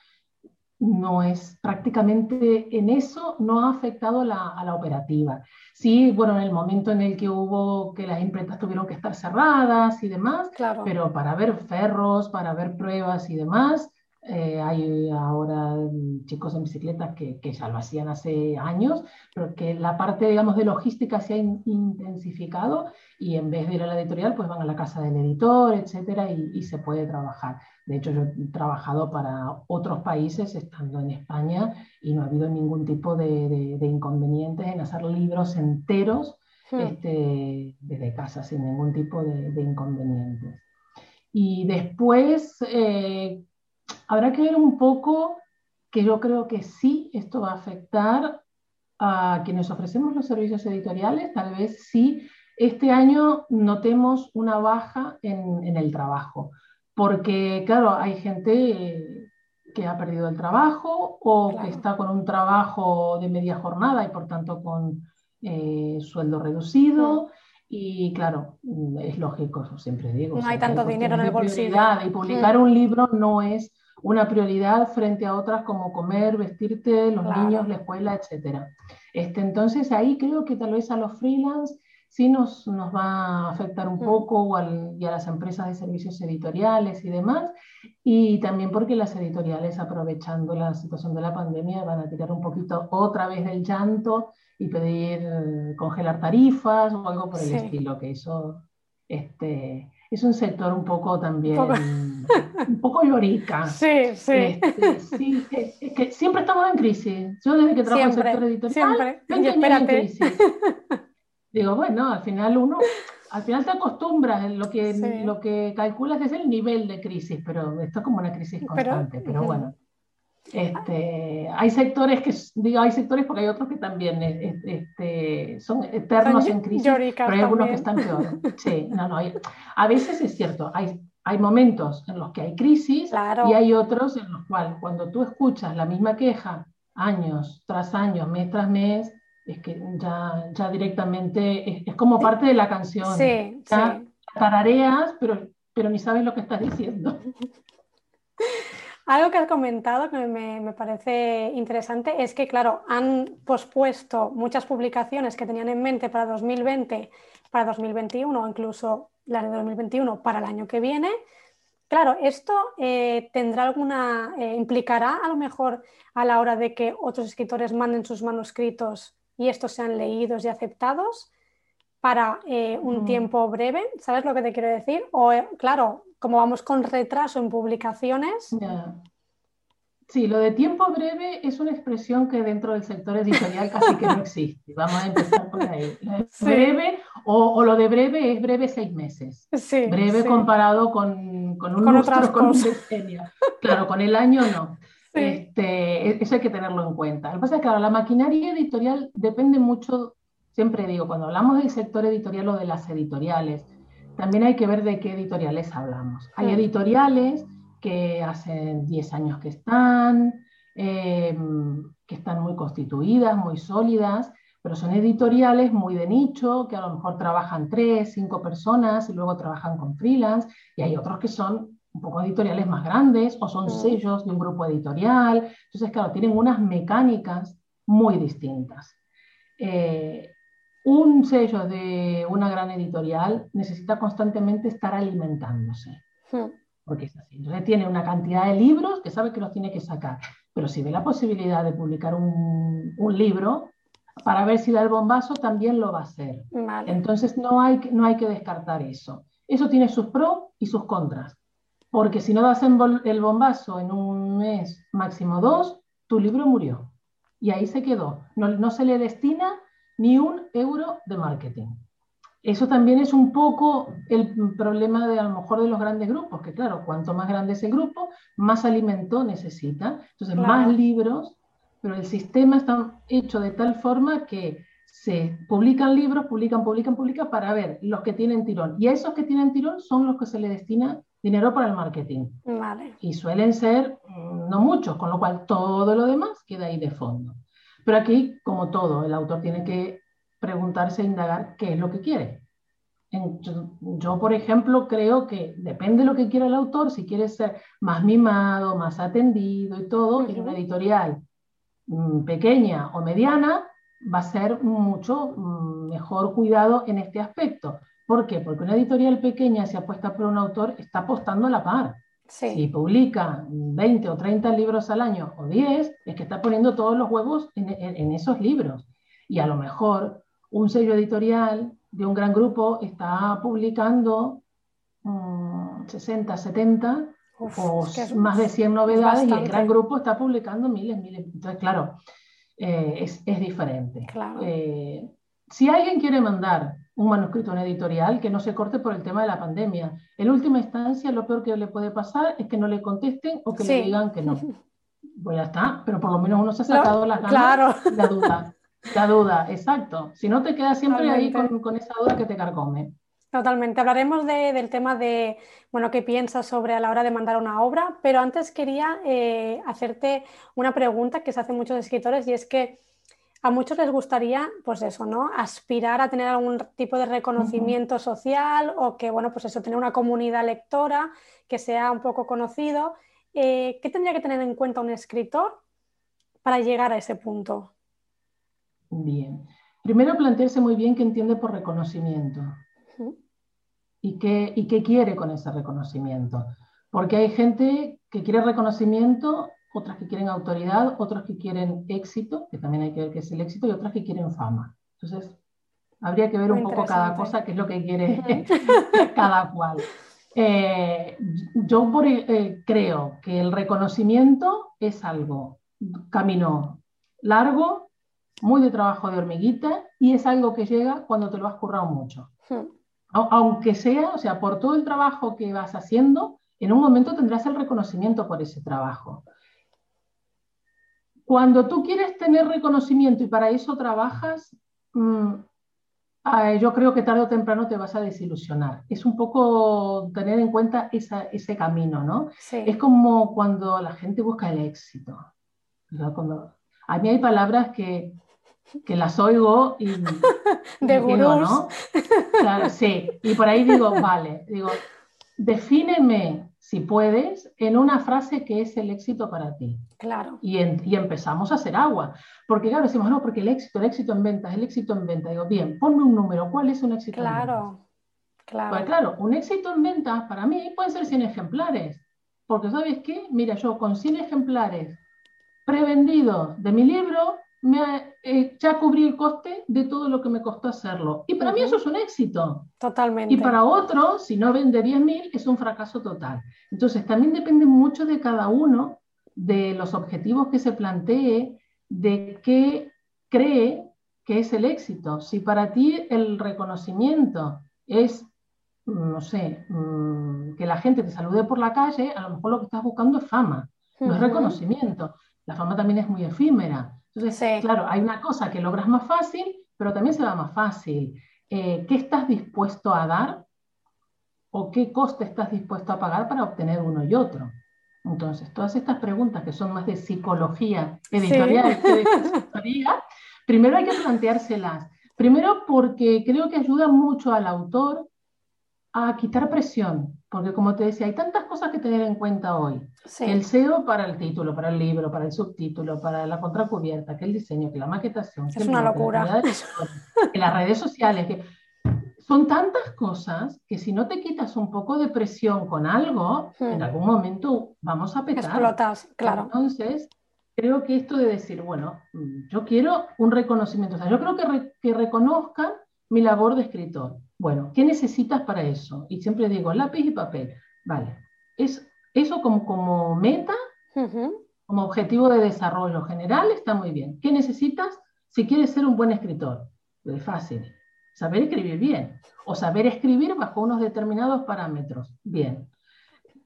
no es prácticamente en eso no ha afectado la, a la operativa. Sí, bueno, en el momento en el que hubo que las imprentas tuvieron que estar cerradas y demás, claro. pero para ver ferros, para ver pruebas y demás, eh, hay ahora chicos en bicicletas que, que, ya lo hacían hace años, pero que la parte, digamos, de logística se ha in intensificado y en vez de ir a la editorial, pues van a la casa del editor, etcétera, y, y se puede trabajar. De hecho, yo he trabajado para otros países estando en España y no ha habido ningún tipo de, de, de inconvenientes en hacer libros enteros sí. este, desde casa, sin ningún tipo de, inconvenientes. Y después, eh, habrá que ver un poco que yo creo que sí, esto va a afectar a quienes ofrecemos los servicios editoriales, tal vez sí este año notemos una baja en, en el trabajo, porque claro, hay gente que ha perdido el trabajo o claro. que está con un trabajo de media jornada y por tanto con eh, sueldo reducido. Y claro, mm, es lógico, siempre digo. No hay tanto dinero en el bolsillo. Y publicar un libro no es una prioridad frente a otras como comer, vestirte, los niños, la escuela, etc. Este, entonces ahí creo que tal vez a los freelance sí nos, nos va a afectar un poco y a las empresas de servicios editoriales y demás, y también porque las editoriales aprovechando la situación de la pandemia van a tirar un poquito otra vez del llanto y pedir congelar tarifas o algo por el estilo, que eso este, es un sector un poco también, un poco, llorica. Sí, sí. Este, sí es, que siempre estamos en crisis. Yo desde que trabajo en el sector editorial, siempre. en crisis. Digo, bueno, al final uno, al final te acostumbras, lo que, lo que calculas es el nivel de crisis, pero esto es como una crisis constante, pero, bueno. Este, hay sectores que, digo, hay sectores porque hay otros que también este, son eternos en crisis, pero hay algunos que están peor. Sí, no, no, a veces es cierto, hay, hay momentos en los que hay crisis y hay otros en los cuales cuando tú escuchas la misma queja años tras años, mes tras mes, es que ya, ya directamente es, como parte de la canción. Sí, ya tarareas, pero, pero ni sabes lo que estás diciendo. Algo que has comentado que me, me, parece interesante es que, claro, han pospuesto muchas publicaciones que tenían en mente para 2020, para 2021 o incluso las de 2021 para el año que viene. Claro, esto eh, tendrá alguna, eh, implicará a lo mejor a la hora de que otros escritores manden sus manuscritos y estos sean leídos y aceptados para eh, un tiempo breve. ¿Sabes lo que te quiero decir? O, claro, como vamos con retraso en publicaciones. Sí, lo de tiempo breve es una expresión que dentro del sector editorial casi que no existe. Vamos a empezar por ahí. Breve, o, lo de breve es breve seis meses. Sí, breve comparado con, con un lustro, con. Claro, con el año no. Este, e-, eso hay que tenerlo en cuenta. Lo que pasa es que la maquinaria editorial depende mucho, siempre digo, cuando hablamos del sector editorial o de las editoriales, también hay que ver de qué editoriales hablamos. Hay editoriales que hace 10 años que están, em, que están muy constituidas, muy sólidas, pero son editoriales muy de nicho, que a lo mejor trabajan tres, cinco personas y luego trabajan con freelance, y hay otros que son un poco editoriales más grandes o son sellos de un grupo editorial. Entonces, claro, tienen unas mecánicas muy distintas. Eh, un sello de una gran editorial necesita constantemente estar alimentándose. Porque es así. Entonces tiene una cantidad de libros que sabe que los tiene que sacar. Pero si ve la posibilidad de publicar un, un libro, para ver si da el bombazo, también lo va a hacer. Entonces no hay, no hay que descartar eso. Eso tiene sus pros y sus contras. Porque si no das el bombazo en un mes, máximo dos, tu libro murió. Y ahí se quedó. No, se le destina ni un euro de marketing. Eso también es un poco el problema de a lo mejor de los grandes grupos, que claro, cuanto más grande es el grupo, más alimento necesita, entonces más libros, pero el sistema está hecho de tal forma que se publican libros, publican, publican, publican para ver los que tienen tirón. Y a esos que tienen tirón son los que se le destina dinero para el marketing. Y suelen ser mm, no muchos, con lo cual todo lo demás queda ahí de fondo. Pero aquí, como todo, el autor tiene que preguntarse e indagar qué es lo que quiere. yo, por ejemplo, creo que depende de lo que quiera el autor, si quiere ser más mimado, más atendido y todo, en una editorial pequeña o mediana, va a ser mucho mm, mejor cuidado en este aspecto. ¿Por qué? Porque una editorial pequeña, si apuesta por un autor, está apostando a la par. Si publica 20 o 30 libros al año o 10, es que está poniendo todos los huevos en, esos libros. Y a lo mejor un sello editorial de un gran grupo está publicando 60, mm, 70 o más de 100 novedades y el gran grupo está publicando miles, miles. Entonces, claro, eh, es, diferente. Eh, si alguien quiere mandar un manuscrito a una editorial, que no se corte por el tema de la pandemia. En última instancia, lo peor que le puede pasar es que no le contesten o que le digan que no. Pues ya está, pero por lo menos uno se ha sacado las ganas, claro. la duda. La duda, exacto. Si no te quedas siempre ahí con, esa duda que te carcome. Totalmente. Hablaremos del tema de, bueno, qué piensas sobre a la hora de mandar una obra, pero antes quería eh, hacerte una pregunta que se hacen muchos escritores y es que a muchos les gustaría, pues eso, ¿no? Aspirar a tener algún tipo de reconocimiento social o que, bueno, pues eso, tener una comunidad lectora que sea un poco conocido. Eh, ¿Qué tendría que tener en cuenta un escritor para llegar a ese punto? Bien. Primero plantearse muy bien qué entiende por reconocimiento y, qué, y qué quiere con ese reconocimiento. Porque hay gente que quiere reconocimiento otras que quieren autoridad, otras que quieren éxito, que también hay que ver qué es el éxito, y otras que quieren fama. Entonces, habría que ver un poco cada cosa, qué es lo que quiere cada cual. Eh, yo eh, creo que el reconocimiento es algo, camino largo, muy de trabajo de hormiguita, y es algo que llega cuando te lo has currado mucho. Hmm. Aunque sea, o sea, por todo el trabajo que vas haciendo, en un momento tendrás el reconocimiento por ese trabajo. Cuando tú quieres tener reconocimiento y para eso trabajas, mm, yo creo que tarde o temprano te vas a desilusionar. Es un poco tener en cuenta ese camino, ¿no? Es como cuando la gente busca el éxito. a mí hay palabras que, que las oigo y, de digo, ¿no? sí, y por ahí digo, vale, digo, defíneme si puedes, en una frase que es el éxito para ti. Claro. Y, empezamos a hacer agua. Porque claro, decimos, no, porque el éxito, el éxito en ventas, el éxito en venta. Digo, bien, ponme un número, ¿cuál es un éxito claro, en ventas? Claro, pues claro, un éxito en ventas para mí puede ser 100 ejemplares. Porque ¿sabes qué? Mira, yo con 100 ejemplares prevendidos de mi libro, me eh, ya cubrí el coste de todo lo que me costó hacerlo. Y para mí eso es un éxito. Totalmente. Y para otro, si no vende 10.000, es un fracaso total. Entonces, también depende mucho de cada uno, de los objetivos que se plantee, de qué cree que es el éxito. Si para ti el reconocimiento es, no sé, mm, que la gente te salude por la calle, a lo mejor lo que estás buscando es fama, no es reconocimiento. La fama también es muy efímera. Entonces, claro, hay una cosa que logras más fácil, pero también se va más fácil. Eh, ¿Qué estás dispuesto a dar o qué coste estás dispuesto a pagar para obtener uno y otro? Entonces, todas estas preguntas que son más de psicología editorial que de historia, primero hay que planteárselas. Primero porque creo que ayuda mucho al autor a quitar presión, porque como te decía, hay tantas cosas que tener en cuenta hoy. El SEO para el título, para el libro, para el subtítulo, para la contracubierta, que el diseño, que la maquetación. Es una locura. Que, las redes sociales, que son tantas cosas que si no te quitas un poco de presión con algo, en hmm. algún momento vamos a petar. Explotas, claro. Entonces, creo que esto de decir, bueno, yo quiero un reconocimiento, o sea, yo creo que, que reconozcan mi labor de escritor bueno, ¿qué necesitas para eso? Y siempre digo, lápiz y papel. Vale. Es, eso como, como meta, como objetivo de desarrollo general, está muy bien. ¿Qué necesitas si quieres ser un buen escritor? Es fácil. Saber escribir bien. O saber escribir bajo unos determinados parámetros. Bien.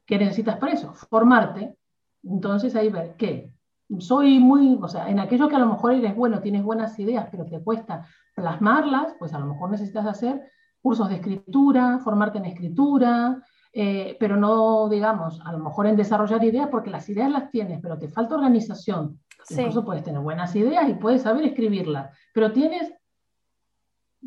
¿Qué necesitas para eso? Formarte. Entonces ahí ver, ¿qué? Soy muy, o sea, en aquello que a lo mejor eres bueno, tienes buenas ideas, pero te cuesta plasmarlas, pues a lo mejor necesitas hacer cursos de escritura, formarte en escritura, eh, pero no, digamos, a lo mejor en desarrollar ideas, porque las ideas las tienes, pero te falta organización. Incluso puedes tener buenas ideas y puedes saber escribirlas, pero tienes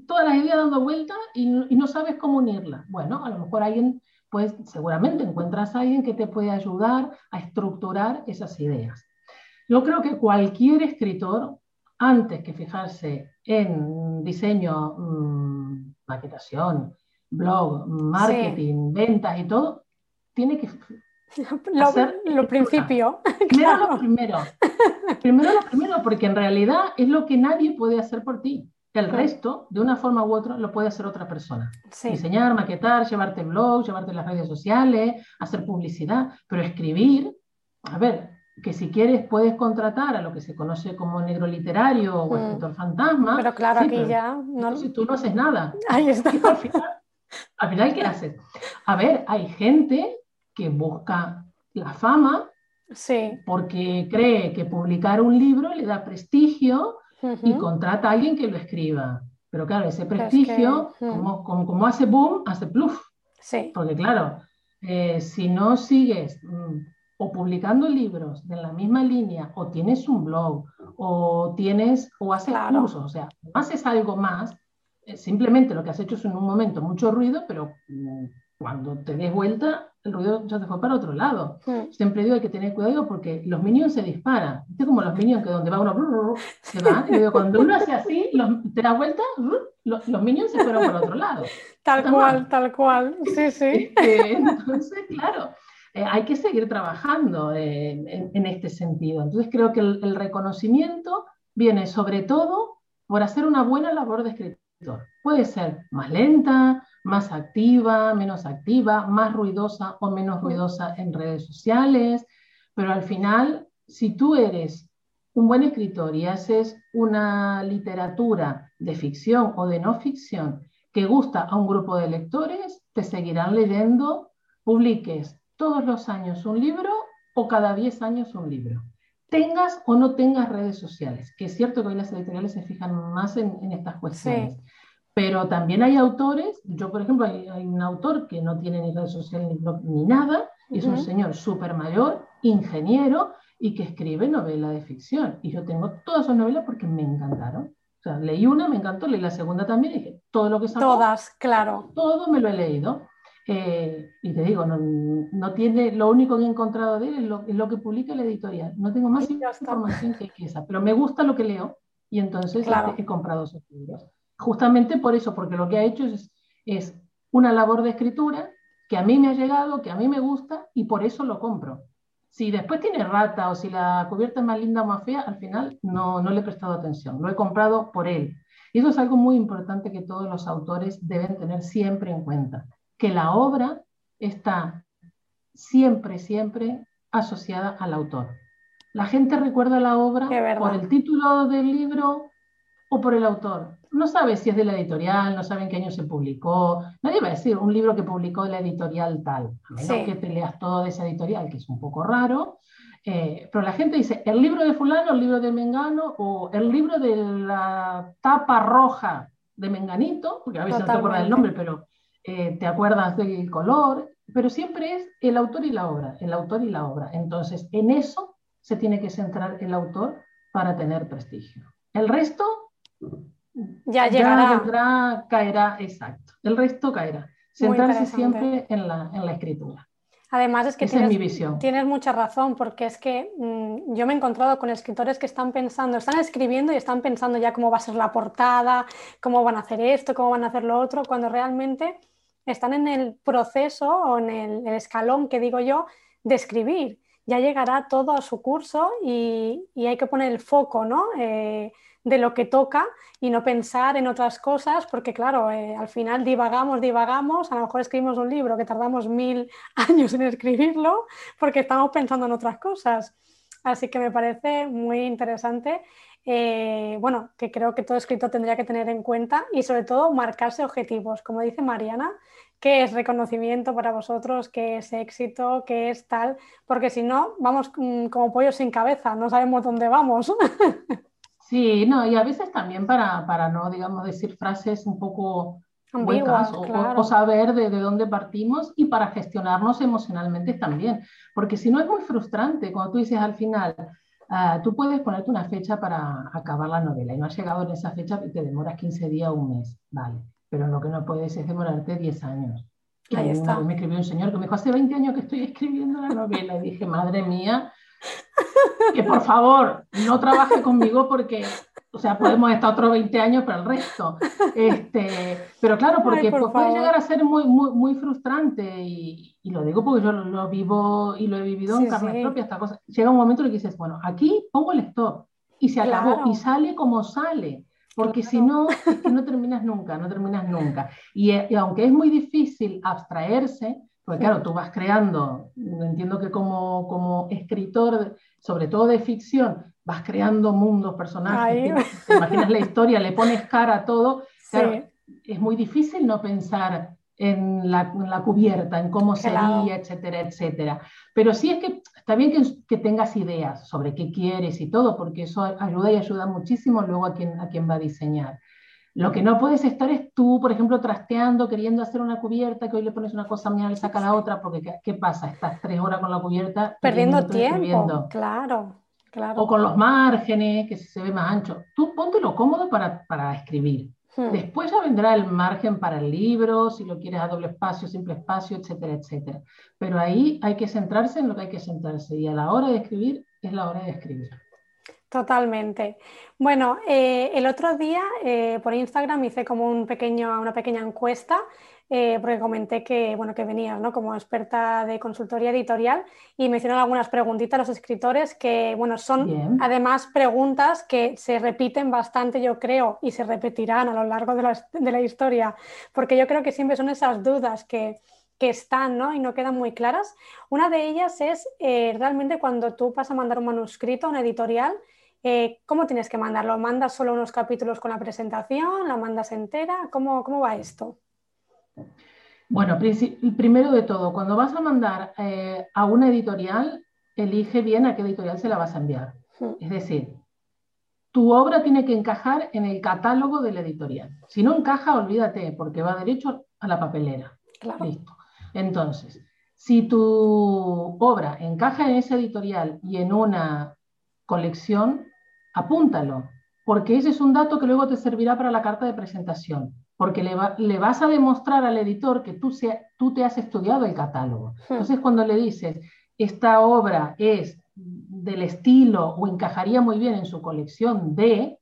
todas las ideas dando vuelta y, no sabes cómo unirlas. Bueno, a lo mejor alguien, pues seguramente encuentras a alguien que te puede ayudar a estructurar esas ideas. Yo creo que cualquier escritor, antes que fijarse en diseño mm, maquetación, blog, marketing, ventas y todo, tiene que lo, hacer lo principio. Primero lo primero. Primero lo primero, porque en realidad es lo que nadie puede hacer por ti. El resto, de una forma u otra, lo puede hacer otra persona. Diseñar, maquetar, llevarte blog, llevarte las redes sociales, hacer publicidad, pero escribir, a ver, que si quieres puedes contratar a lo que se conoce como negro literario o mm. escritor fantasma. Pero claro, aquí ya no. Si tú no haces nada. Ahí está. Al final, ¿qué haces? A ver, hay gente que busca la fama sí. porque cree que publicar un libro le da prestigio y contrata a alguien que lo escriba. Pero claro, ese prestigio, como, como, hace boom, hace pluf. Sí. Porque claro, eh, si no sigues mm, o publicando libros de la misma línea, o tienes un blog, o tienes, o haces cursos, o sea, haces algo más, eh, simplemente lo que has hecho es en un momento mucho ruido, pero cuando te des vuelta, el ruido ya te fue para otro lado. Mm. Siempre digo hay que tener cuidado porque los minions se disparan. Es como los minions que donde va uno, se va. Y digo, cuando uno hace así, te das vuelta, los, los, minions se fueron para otro lado. Tal cual, tal cual. Sí, sí. Este, entonces, claro, eh, hay que seguir trabajando en, en, este sentido. Entonces, creo que el, el reconocimiento viene sobre todo por hacer una buena labor de escritor. Puede ser más lenta, más activa, menos activa, más ruidosa o menos ruidosa en redes sociales, pero al final, si tú eres un buen escritor y haces una literatura de ficción o de no ficción que gusta a un grupo de lectores, te seguirán leyendo, publiques todos los años un libro o cada 10 años un libro. Tengas o no tengas redes sociales, que es cierto que hoy las editoriales se fijan más en, estas cuestiones. Pero también hay autores, yo por ejemplo, hay, un autor que no tiene ni redes sociales ni, nada, y es un señor súper mayor, ingeniero, y que escribe novela de ficción. Y yo tengo todas sus novelas porque me encantaron. O sea, leí una, me encantó, leí la segunda también, y dije, todo lo que sacó. Todas, claro. Todo me lo he leído. Eh, y te digo, no, no, tiene, lo único que he encontrado de él es lo, es lo que publica la editorial. No tengo más información que, esa, pero me gusta lo que leo y entonces claro. he comprado sus libros justamente por eso, porque lo que ha hecho es, es una labor de escritura que a mí me ha llegado, que a mí me gusta y por eso lo compro. Si después tiene rata o si la cubierta es más linda o más fea, al final no, no le he prestado atención, lo he comprado por él. Y eso es algo muy importante que todos los autores deben tener siempre en cuenta, que la obra está siempre, siempre asociada al autor. La gente recuerda la obra por el título del libro o por el autor no sabes si es de la editorial, no saben qué año se publicó. Nadie va a decir un libro que publicó la editorial tal, a menos que te leas todo de esa editorial, que es un poco raro. Eh, pero la gente dice el libro de fulano, el libro de Mengano, o el libro de la tapa roja de Menganito, porque a veces no te acuerdas del nombre, pero eh, te acuerdas del color, pero siempre es el autor y la obra, el autor y la obra. Entonces, en eso se tiene que centrar el autor para tener prestigio. El resto ya llegará. Ya caerá, exacto. El resto caerá. Centrarse siempre en la, en la escritura. Además es que tienes, tienes, mucha razón, porque es que mm, yo me he encontrado con escritores que están pensando, están escribiendo y están pensando ya cómo va a ser la portada, cómo van a hacer esto, cómo van a hacer lo otro, cuando realmente están en el proceso o en el, escalón que digo yo de escribir. Ya llegará todo a su curso y, y hay que poner el foco, ¿no? Eh, de lo que toca y no pensar en otras cosas, porque claro, eh, al final divagamos, divagamos, a lo mejor escribimos un libro que tardamos mil años en escribirlo porque estamos pensando en otras cosas. Así que me parece muy interesante, eh, bueno, que creo que todo escritor tendría que tener en cuenta y sobre todo marcarse objetivos, como dice Mariana, qué es reconocimiento para vosotros, qué es éxito, qué es tal, porque si no, vamos mm, como pollos sin cabeza, no sabemos dónde vamos. Sí, no, y a veces también para, para no, digamos, decir frases un poco huecas o, saber de, de, dónde partimos y para gestionarnos emocionalmente también. Porque si no es muy frustrante. Cuando tú dices al final, uh, tú puedes ponerte una fecha para acabar la novela y no has llegado en esa fecha y te demoras 15 días o un mes, vale, pero lo que no puedes es demorarte 10 años. Ahí está. me escribió un señor que me dijo, hace 20 años que estoy escribiendo la novela y dije, madre mía, que por favor no trabaje conmigo porque, o sea, podemos estar otros 20 años para el resto. Este, pero claro, porque puede llegar a ser muy, muy, muy frustrante y, y lo digo porque yo lo, vivo y lo he vivido en carne propia esta cosa. Llega un momento en que dices, bueno, aquí pongo el stop y se acabó y sale como sale. Porque si no, no terminas nunca, no terminas nunca. Y, y aunque es muy difícil abstraerse, porque claro, tú vas creando, entiendo que como, como escritor, sobre todo de ficción, vas creando mundos, personajes, te, imaginas la historia, le pones cara a todo. Claro, es muy difícil no pensar en la, en la cubierta, en cómo sería, etcétera, etcétera. Pero sí es que está bien que, que, tengas ideas sobre qué quieres y todo, porque eso ayuda y ayuda muchísimo luego a quien, a quien va a diseñar. Lo que no puedes estar es tú, por ejemplo, trasteando, queriendo hacer una cubierta, que hoy le pones una cosa, mañana le saca la otra, porque ¿qué, pasa? Estás tres horas con la cubierta. Perdiendo tiempo, claro, claro. O con los márgenes, que se ve más ancho. Tú póntelo cómodo para, para escribir. Hmm. Después ya vendrá el margen para el libro, si lo quieres a doble espacio, simple espacio, etcétera, etcétera. Pero ahí hay que centrarse en lo que hay que centrarse y a la hora de escribir es la hora de escribir. Totalmente. Bueno, eh, el otro día eh, por Instagram hice como un pequeño, una pequeña encuesta eh, porque comenté que, bueno, que venías ¿no? como experta de consultoría editorial y me hicieron algunas preguntitas los escritores que bueno, son además preguntas que se repiten bastante, yo creo, y se repetirán a lo largo de la, de la historia, porque yo creo que siempre son esas dudas que que están ¿no? y no quedan muy claras. Una de ellas es realmente cuando tú vas a mandar un manuscrito a una editorial, eh, ¿Cómo tienes que mandarlo? ¿Mandas solo unos capítulos con la presentación? ¿La mandas entera? ¿Cómo, cómo va esto? Bueno, primero de todo, cuando vas a mandar eh, a una editorial, elige bien a qué editorial se la vas a enviar. Hmm. Es decir, tu obra tiene que encajar en el catálogo de la editorial. Si no encaja, olvídate, porque va derecho a la papelera. Listo. Entonces, si tu obra encaja en esa editorial y en una colección, apúntalo, porque ese es un dato que luego te servirá para la carta de presentación, porque le, vas a demostrar al editor que tú, tú te has estudiado el catálogo. Hmm. Entonces, cuando le dices, esta obra es del estilo o encajaría muy bien en su colección de,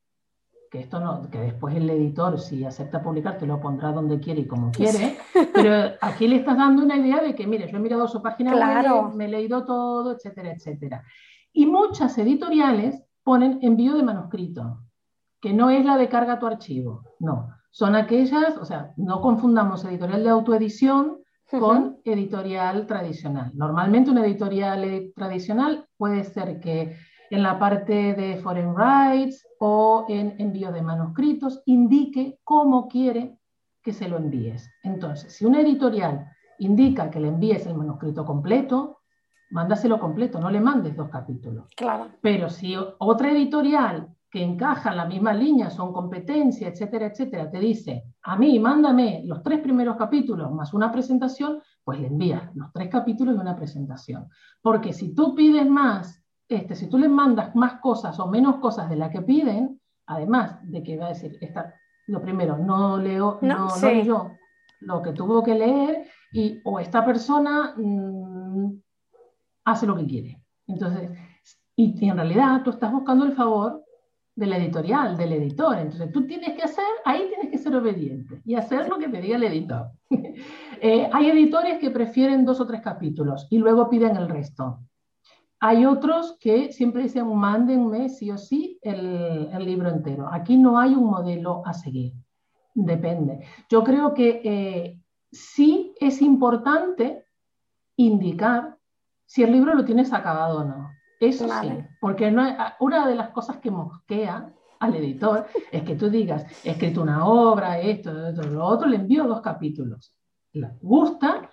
que esto no, que después el editor, si acepta publicar, te lo pondrá donde quiere y como quiere, pero aquí le estás dando una idea de que, mire, yo he mirado su página web, me he leído todo, etcétera, etcétera. Y muchas editoriales ponen envío de manuscrito, que no es la de carga tu archivo, no. Son aquellas, o sea, no confundamos editorial de autoedición con editorial tradicional. Normalmente una editorial tradicional puede ser que en la parte de foreign rights o en envío de manuscritos indique cómo quiere que se lo envíes. Entonces, si una editorial indica que le envíes el manuscrito completo, mándaselo completo, no le mandes dos capítulos. Claro. Pero si otra editorial que encaja en la misma línea, son competencia, etcétera, etcétera, te dice, a mí mándame los tres primeros capítulos más una presentación, pues le envías los tres capítulos y una presentación. Porque si tú pides más, este, si tú le mandas más cosas o menos cosas de las que piden, además de que va a decir, esta, lo primero, no leo, no, no, lo que tuvo que leer, y o esta persona mm, hace lo que quiere. Entonces, y, en realidad tú estás buscando el favor de la editorial, del editor. Entonces tú tienes que hacer, ahí tienes que ser obediente y hacer lo que te diga el editor. Eh, hay editores que prefieren dos o tres capítulos y luego piden el resto. Hay otros que siempre dicen, mándenme sí o sí el, libro entero. Aquí no hay un modelo a seguir. Depende. Yo creo que eh, sí es importante indicar si el libro lo tienes acabado o no. Eso sí, porque no una de las cosas que mosquea al editor es que tú digas, he escrito una obra, esto, esto, lo otro, le envío dos capítulos. Le gusta,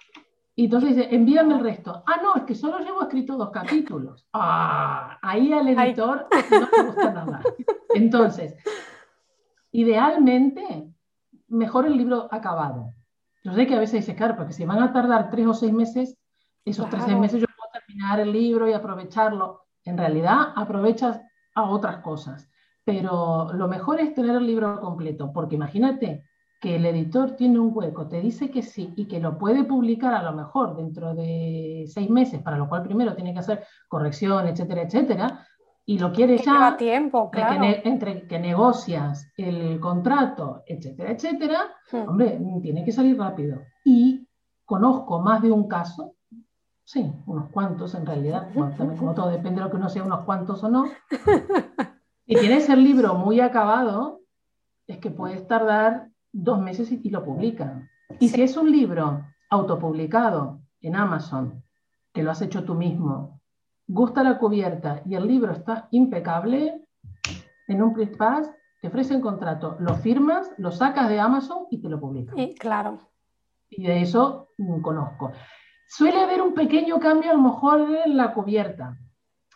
y entonces dice, envíame el resto. Ah, no, es que solo llevo escrito dos capítulos. Ah, ahí al editor no le gusta nada. Entonces, idealmente, mejor el libro acabado. Yo sé que a veces dice, claro, porque si van a tardar tres o seis meses, esos tres o seis meses yo terminar el libro y aprovecharlo. En realidad aprovechas a otras cosas, pero lo mejor es tener el libro completo, porque imagínate que el editor tiene un hueco, te dice que sí y que lo puede publicar a lo mejor dentro de seis meses, para lo cual primero tiene que hacer corrección, etcétera, etcétera, y lo quiere ya tiempo, claro. entre que negocias el contrato, etcétera, etcétera, hmm. hombre, tiene que salir rápido. Y conozco más de un caso Sí, unos cuantos en realidad. también como todo depende de lo que uno sea, unos cuantos o no. Y tienes el libro muy acabado, es que puedes tardar dos meses y, lo publican. Y si es un libro autopublicado en Amazon, que lo has hecho tú mismo, gusta la cubierta y el libro está impecable, en un print pass te ofrecen contrato, lo firmas, lo sacas de Amazon y te lo publican. Y, claro. Y de eso mm, conozco. Suele haber un pequeño cambio a lo mejor en la cubierta.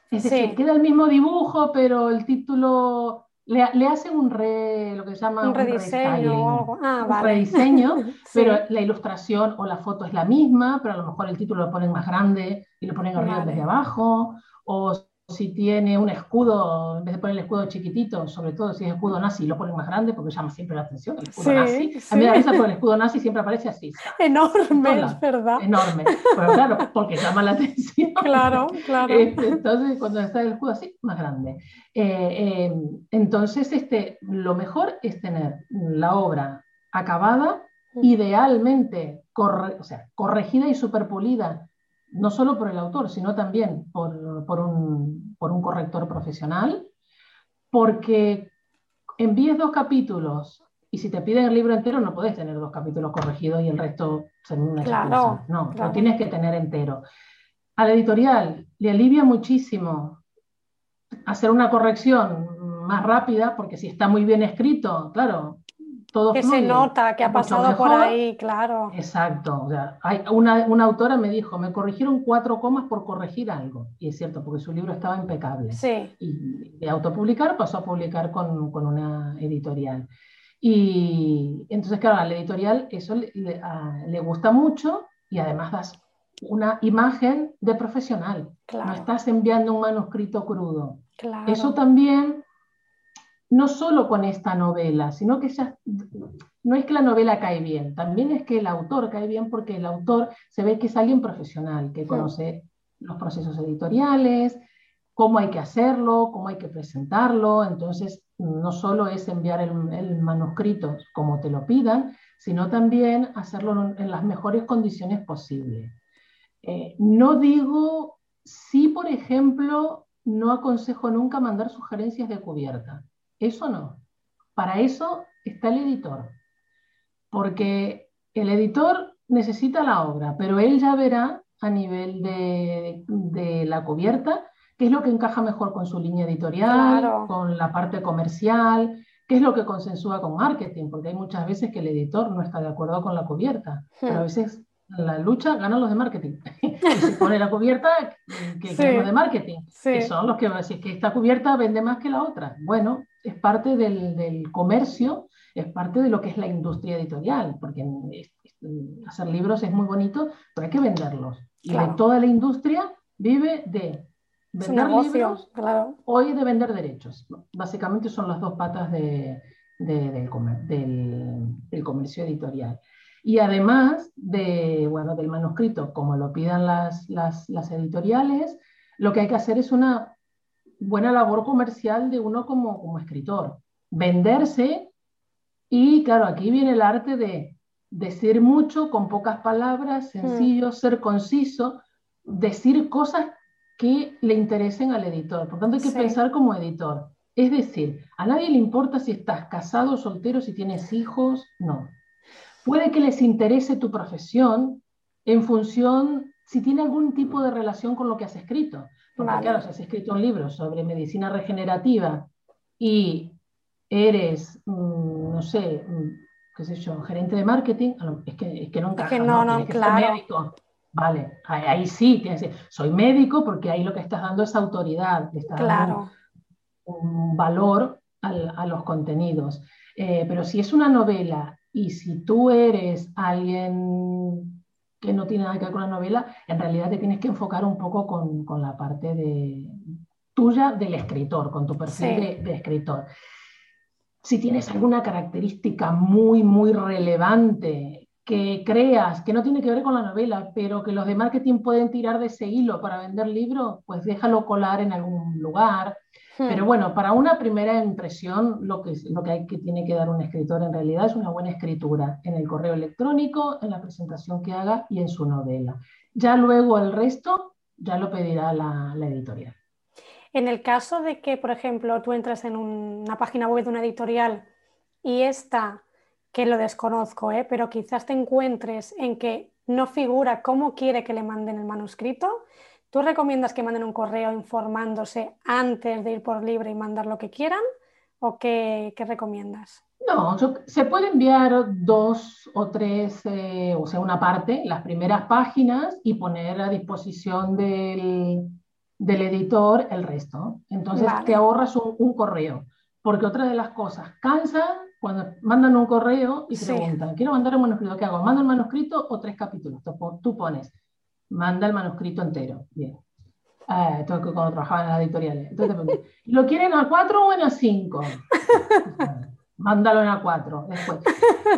Es decir, queda el mismo dibujo, pero el título le, hacen un re, lo que se llama un, rediseño. Ah, un rediseño, pero la ilustración o la foto es la misma, pero a lo mejor el título lo ponen más grande y lo ponen arriba desde abajo, o si tiene un escudo, en vez de poner el escudo chiquitito, sobre todo si es escudo nazi, lo ponen más grande porque llama siempre la atención, el escudo nazi. A mí me da risa porque el escudo nazi siempre aparece así. Enorme, es verdad. Enorme, pero claro, porque llama la atención. Claro, claro. Este, entonces, cuando está el escudo así, más grande. Eh, eh, entonces, este, lo mejor es tener la obra acabada, idealmente o sea, corregida y superpulida no solo por el autor, sino también por, un, corrector profesional, porque envíes dos capítulos y si te piden el libro entero no puedes tener dos capítulos corregidos y el resto ser una claro, No, lo tienes que tener entero. Al editorial le alivia muchísimo hacer una corrección más rápida, porque si está muy bien escrito, claro, que se nota que ha pasado por ahí, claro. Exacto. O sea, hay una, una, autora me dijo, me corrigieron cuatro comas por corregir algo. Y es cierto, porque su libro estaba impecable. Sí. Y de autopublicar pasó a publicar con, con una editorial. Y entonces, claro, al editorial eso le, le, gusta mucho y además das una imagen de profesional. No estás enviando un manuscrito crudo. Claro. Eso también no solo con esta novela, sino que ya no es que la novela cae bien, también es que el autor cae bien porque el autor se ve que es alguien profesional, que conoce los procesos editoriales, cómo hay que hacerlo, cómo hay que presentarlo, entonces no solo es enviar el, manuscrito como te lo pidan, sino también hacerlo en las mejores condiciones posibles. Eh, no digo, si por ejemplo, no aconsejo nunca mandar sugerencias de cubierta. Eso no. Para eso está el editor. Porque el editor necesita la obra, pero él ya verá a nivel de, la cubierta qué es lo que encaja mejor con su línea editorial, con la parte comercial, qué es lo que consensúa con marketing, porque hay muchas veces que el editor no está de acuerdo con la cubierta, pero a veces la lucha ganan los de marketing. se pone la cubierta que, es los de marketing, que son los que si es que esta cubierta vende más que la otra. Bueno, es parte del, comercio, es parte de lo que es la industria editorial, porque hacer libros es muy bonito, pero hay que venderlos. Y toda la industria vive de vender libros claro. o de vender derechos. Básicamente son las dos patas del, del, comercio editorial. Y además de, bueno, del manuscrito, como lo pidan las, las, las editoriales, lo que hay que hacer es una buena labor comercial de uno como, como escritor. Venderse y, claro, aquí viene el arte de decir mucho con pocas palabras, hmm. sencillo, ser conciso, decir cosas que le interesen al editor. Por tanto, hay que pensar como editor. Es decir, a nadie le importa si estás casado, soltero, si tienes hijos, no. Puede que les interese tu profesión en función si tiene algún tipo de relación con lo que has escrito. Porque claro, si has escrito un libro sobre medicina regenerativa y eres, mm, no sé, mm, qué sé yo, gerente de marketing, es que, es que no encaja. Es que no, no, claro. médico. Vale, ahí, sí, tienes que soy médico porque ahí lo que estás dando es autoridad, estás dando un, valor a los contenidos. Eh, pero si es una novela y si tú eres alguien que no tiene nada que ver con la novela, en realidad te tienes que enfocar un poco con, la parte de, tuya del escritor, con tu perfil de, escritor. Si tienes alguna característica muy, muy relevante que creas que no tiene que ver con la novela, pero que los de marketing pueden tirar de ese hilo para vender libros, pues déjalo colar en algún lugar pero hmm. bueno, para una primera impresión, lo que, lo que, hay que tiene que dar un escritor en realidad es una buena escritura en el correo electrónico, en la presentación que haga y en su novela. Ya luego el resto ya lo pedirá la, editorial. En el caso de que, por ejemplo, tú entras en una página web de una editorial y esta, que lo desconozco, ¿eh? pero quizás te encuentres en que no figura cómo quiere que le manden el manuscrito, ¿Tú recomiendas que manden un correo informándose antes de ir por libre y mandar lo que quieran? ¿O qué, recomiendas? No, se puede enviar dos o tres, eh, o sea, una parte, las primeras páginas y poner a disposición del, editor el resto. Entonces te ahorras un, correo. porque otra de las cosas, cansa cuando mandan un correo y preguntan, quiero mandar un manuscrito, ¿qué hago? ¿Mando el manuscrito o tres capítulos? Tú pones, manda el manuscrito entero. Bien. Ah, esto que cuando trabajaba en las editoriales. Entonces, ¿lo quieren a cuatro o en a cinco? Mándalo en a cuatro después.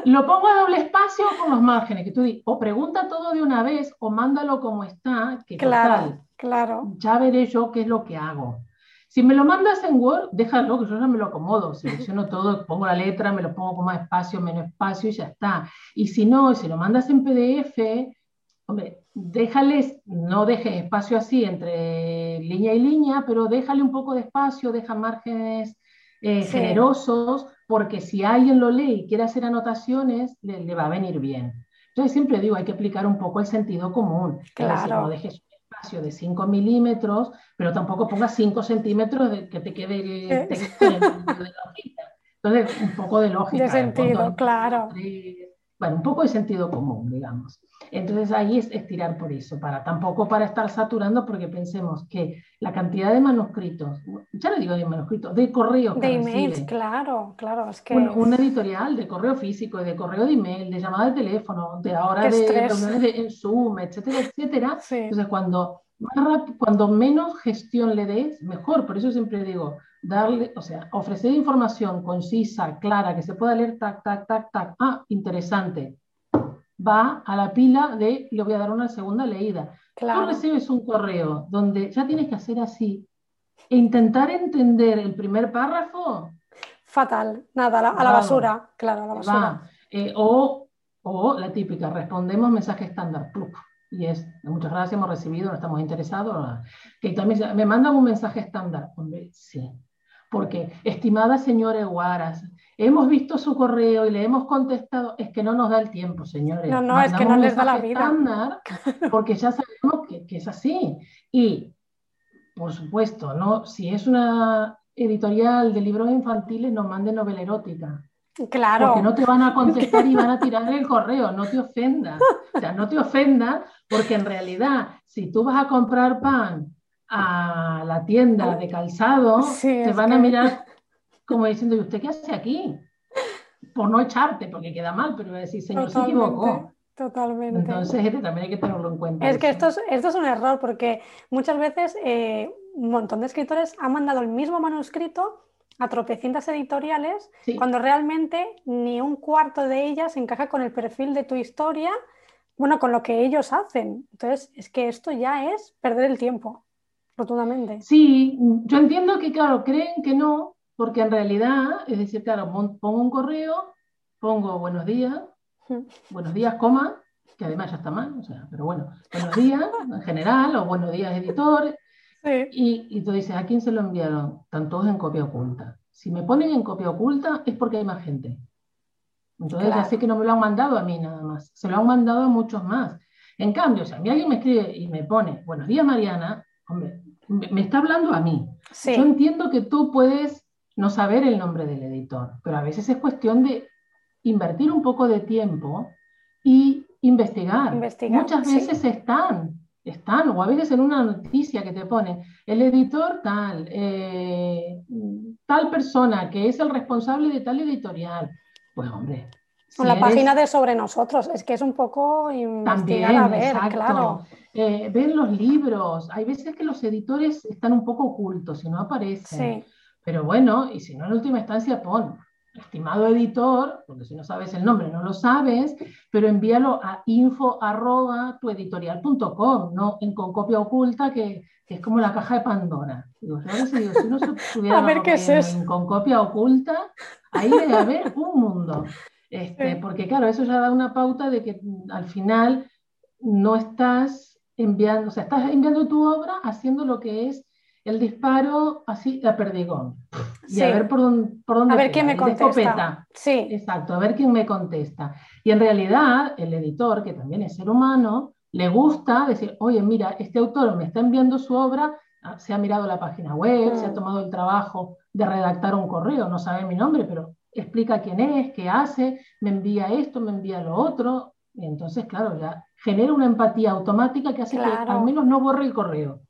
Lo pongo a doble espacio con los márgenes, que tú dices, o pregunta todo de una vez o mándalo como está, que claro, claro. ya veré yo qué es lo que hago. Si me lo mandas en Word, déjalo, que yo ya me lo acomodo, selecciono todo, pongo la letra, me lo pongo con más espacio, menos espacio y ya está. Y si no, si lo mandas en PDF, hombre, déjales, no dejes espacio así entre línea y línea, pero déjale un poco de espacio, deja márgenes eh, generosos, porque si alguien lo lee y quiere hacer anotaciones, le, va a venir bien. Entonces siempre digo, hay que aplicar un poco el sentido común. Claro. no dejes de 5 milímetros, pero tampoco pongas 5 centímetros de que te quede, Entonces, un poco de lógica. De sentido, claro. Bueno, un poco de sentido común, digamos. Entonces ahí es estirar por eso, para tampoco para estar saturando, porque pensemos que la cantidad de manuscritos, ya no digo de manuscritos, de correo. De emails, claro, claro. Es que... un editorial de correo físico, de correo de email, de llamada de teléfono, de ahora de reuniones en Zoom, etcétera, etcétera. Entonces cuando, cuando menos gestión le des, mejor. Por eso siempre digo, darle, o sea, ofrecer información concisa, clara, que se pueda leer, tac, tac, tac, tac. Ah, interesante va a la pila de le voy a dar una segunda leída. Claro. Tú recibes un correo donde ya tienes que hacer así e intentar entender el primer párrafo. Fatal, nada, a la, basura, claro, a la basura. Eh, o, o, la típica, respondemos mensaje estándar, y es, muchas gracias, hemos recibido, no estamos interesados. Que también me mandan un mensaje estándar, hombre, sí. Porque, estimada señora Guaras, hemos visto su correo y le hemos contestado, es que no nos da el tiempo, señores. No, no, es que no les da la vida. porque ya sabemos que, es así. Y, por supuesto, ¿no? si es una editorial de libros infantiles, no mande novela erótica. Claro. Porque no te van a contestar y van a tirar el correo, no te ofendas. O sea, no te ofendas, porque en realidad, si tú vas a comprar pan a la tienda de calzado, te van a mirar como diciendo, ¿y usted qué hace aquí? Por no echarte, porque queda mal, pero decir, señor, se equivocó. Totalmente. Entonces, este también hay que tenerlo en cuenta. Es que esto es, esto es un error, porque muchas veces eh, un montón de escritores han mandado el mismo manuscrito a tropecientas editoriales, cuando realmente ni un cuarto de ellas encaja con el perfil de tu historia, bueno, con lo que ellos hacen. Entonces, es que esto ya es perder el tiempo, rotundamente. Sí, yo entiendo que, claro, creen que no, porque en realidad, es decir, claro, pongo un correo, pongo buenos días, buenos días, coma, que además ya está mal, o sea, pero bueno, buenos días en general, o buenos días, editor, y, y, tú dices, ¿a quién se lo enviaron? Están todos en copia oculta. Si me ponen en copia oculta es porque hay más gente. Entonces ya sé que no me lo han mandado a mí nada más, se lo han mandado a muchos más. En cambio, si a mí alguien me escribe y me pone, buenos días Mariana, hombre, me está hablando a mí. Yo entiendo que tú puedes no saber el nombre del editor, pero a veces es cuestión de invertir un poco de tiempo y investigar. Muchas veces están, están, o a veces en una noticia que te pone el editor tal, eh, tal persona que es el responsable de tal editorial. Pues hombre. Con la página de sobre nosotros, es que es un poco investigar a ver, claro. Eh, ver los libros, hay veces que los editores están un poco ocultos y no aparecen. Sí. Pero bueno, y si no en última instancia pon, estimado editor, porque si no sabes el nombre no lo sabes, pero envíalo a info arroba tueditorial.com, no en con copia oculta que, que, es como la caja de Pandora. Digo, si uno a ver qué es eso. con copia oculta, ahí debe haber un mundo. Este, porque claro, eso ya da una pauta de que al final no estás enviando, o sea, estás enviando tu obra haciendo lo que es el disparo así a perdigón. Y a ver por dónde, por dónde A ver quién me contesta. Sí. Exacto, a ver quién me contesta. Y en realidad, el editor, que también es ser humano, le gusta decir, oye, mira, este autor me está enviando su obra, ah, se ha mirado la página web, se ha mm. tomado el trabajo de redactar un correo, no sabe mi nombre, pero explica quién es, qué hace, me envía esto, me envía lo otro. Y entonces, claro, ya genera una empatía automática que hace que al menos no borre el correo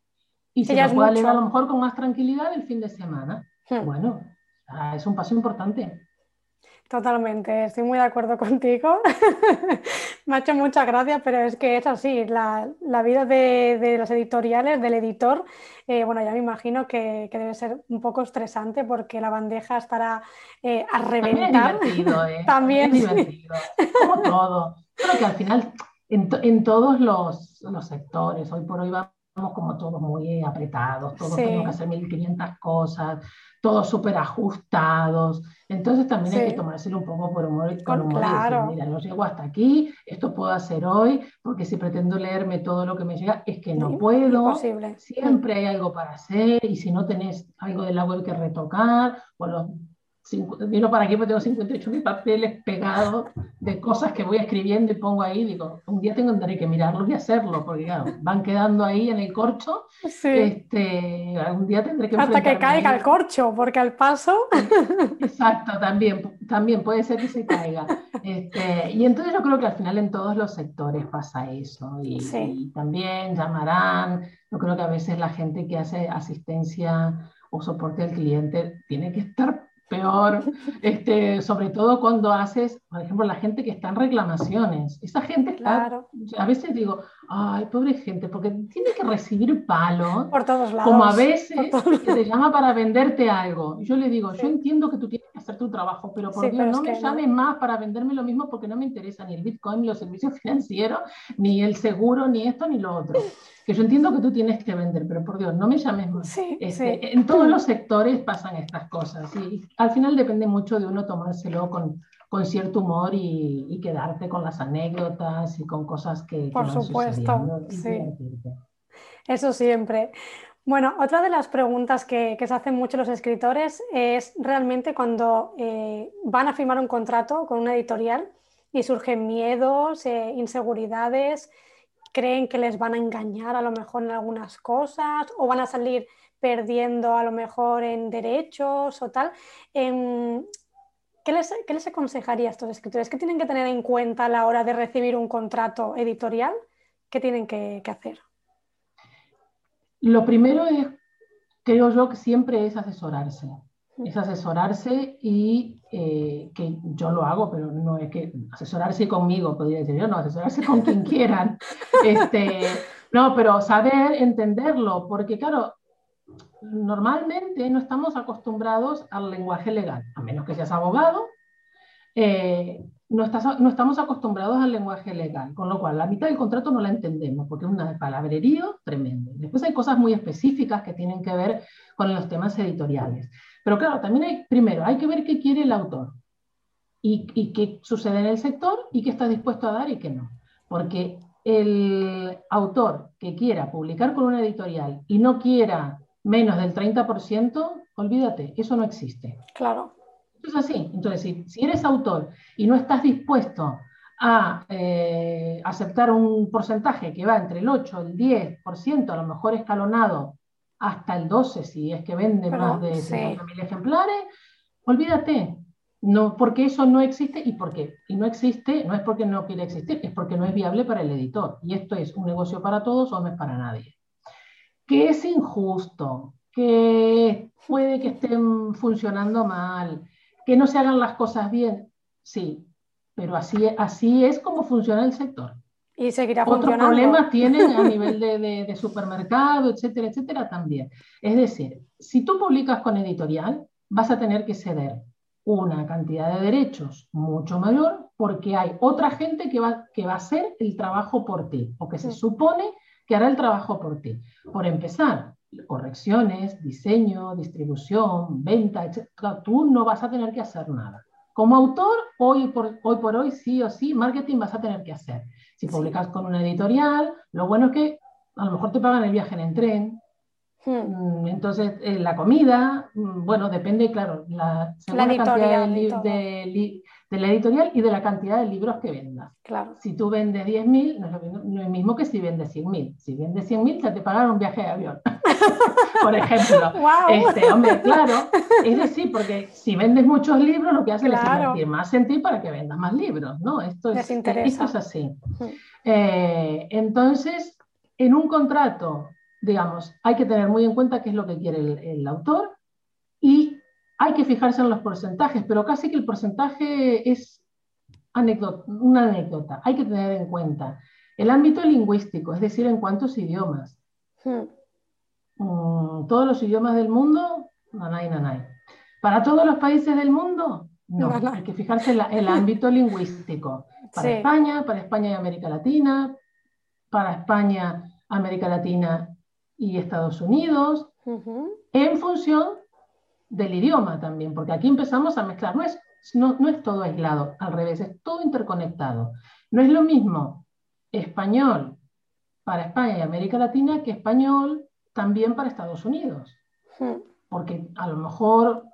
y se lo pueda leer a lo mejor con más tranquilidad el fin de semana. Hmm. Bueno, es un paso importante. Totalmente, estoy muy de acuerdo contigo. Me ha hecho muchas gracias, pero es que es así, la, vida de, las editoriales, del editor, eh, bueno, ya me imagino que, debe ser un poco estresante porque la bandeja estará eh, a reventar. También es divertido, ¿eh? También, es divertido, como todo. Creo que al final, en, todos los, los sectores, hoy por hoy vamos como todos muy apretados, todos tenemos que hacer 1500 cosas, todos súper ajustados. Entonces también hay que tomárselo un poco por humor, con humor y decir, mira, no llego hasta aquí, esto puedo hacer hoy, porque si pretendo leerme todo lo que me llega, es que no puedo. Siempre hay algo para hacer y si no tenés algo de la web que retocar, o los vino para aquí porque tengo 58 mil papeles pegados de cosas que voy escribiendo y pongo ahí. Digo, un día tengo que mirarlos y hacerlo, porque claro, van quedando ahí en el corcho. Sí. Este, algún día tendré que. Hasta que caiga el corcho, porque al paso. Exacto, también, también puede ser que se caiga. Este, y entonces yo creo que al final en todos los sectores pasa eso. Y, y también llamarán. Yo creo que a veces la gente que hace asistencia o soporte al cliente tiene que estar peor, este, sobre todo cuando haces, por ejemplo, la gente que está en reclamaciones. Esa gente está, a veces digo, ay, pobre gente, porque tiene que recibir palo. Por todos lados. Como a veces que te llama para venderte algo. Yo le digo, yo entiendo que tú tienes que hacer tu trabajo, pero por Dios, no me llames más para venderme lo mismo porque no me interesa ni el Bitcoin, ni los servicios financieros, ni el seguro, ni esto, ni lo otro que yo entiendo que tú tienes que vender, pero por Dios, no me llames más. Este, en todos los sectores pasan estas cosas y al final depende mucho de uno tomárselo con, con cierto humor y, quedarte con las anécdotas y con cosas que... Por supuesto, sí. Eso siempre. Bueno, otra de las preguntas que, que, se hacen mucho los escritores es realmente cuando eh, van a firmar un contrato con una editorial y surgen miedos, eh, inseguridades creen que les van a engañar a lo mejor en algunas cosas o van a salir perdiendo a lo mejor en derechos o tal. Em, ¿Qué les, ¿Qué les aconsejaría a estos escritores? ¿Qué tienen que tener en cuenta a la hora de recibir un contrato editorial? ¿Qué tienen que, que hacer? Lo primero es, creo yo, que siempre es asesorarse es asesorarse y eh, que yo lo hago, pero no es que asesorarse conmigo, podría decir yo, no, asesorarse con quien quieran. Este, no, pero saber entenderlo, porque claro, normalmente no estamos acostumbrados al lenguaje legal, a menos que seas abogado, eh, no, no, estamos acostumbrados al lenguaje legal, con lo cual la mitad del contrato no la entendemos, porque es una palabrerío tremendo. Después hay cosas muy específicas que tienen que ver con los temas editoriales. Pero claro, también hay, primero, hay que ver qué quiere el autor y, y qué sucede en el sector y qué está dispuesto a dar y qué no. Porque el autor que quiera publicar con una editorial y no quiera menos del 30%, olvídate, eso no existe. Claro. Es así. Entonces, si, si eres autor y no estás dispuesto a eh, aceptar un porcentaje que va entre el 8 y el 10%, a lo mejor escalonado hasta el 12 si es que vende más de 50.000 ejemplares, olvídate, no, porque eso no existe y porque y no existe no es porque no quiere existir, es porque no es viable para el editor. Y esto es un negocio para todos o no es para nadie. Que es injusto, que puede que estén funcionando mal, que no se hagan las cosas bien, sí, pero así, así es como funciona el sector. Y seguirá Otros problemas tienen a nivel de, supermercado, etcétera, etcétera, también. Es decir, si tú publicas con editorial, vas a tener que ceder una cantidad de derechos mucho mayor porque hay otra gente que va, que va a hacer el trabajo por ti o que se supone que hará el trabajo por ti. Por empezar, correcciones, diseño, distribución, venta, etc. Tú no vas a tener que hacer nada. Como autor, hoy por, hoy por hoy, sí o sí, marketing vas a tener que hacer. Si publicas con una editorial, lo bueno es que a lo mejor te pagan el viaje en el tren. Hmm. Mm, entonces, eh, la comida, mm, bueno, depende, claro, la, la, cantidad de, de la editorial y de la cantidad de libros que vendas. Claro. Si tú vendes 10.000, no, es lo mismo que si vendes 100.000. Si vendes 100.000, ya te pagan un viaje de avión, por ejemplo. Este, hombre, claro, es decir, porque si vendes muchos libros, lo que hace es invertir más en ti para que vendas más libros, ¿no? Esto es, esto es así. Eh, entonces, en un contrato, digamos, hay que tener muy en cuenta qué es lo que quiere el, el autor hay que fijarse en los porcentajes, pero casi que el porcentaje es una anécdota. Hay que tener en cuenta el ámbito lingüístico, es decir, en cuántos idiomas. Hmm. Mm, todos los idiomas del mundo, nanay, nanay. Para todos los países del mundo, no. Hay que fijarse en el ámbito lingüístico. Para España, para España y América Latina, para España, América Latina y Estados Unidos, en función del idioma también, porque aquí empezamos a mezclar, no es, no, es todo aislado, al revés, es todo interconectado. No es lo mismo español para España y América Latina que español también para Estados Unidos. Hmm. Porque a lo mejor,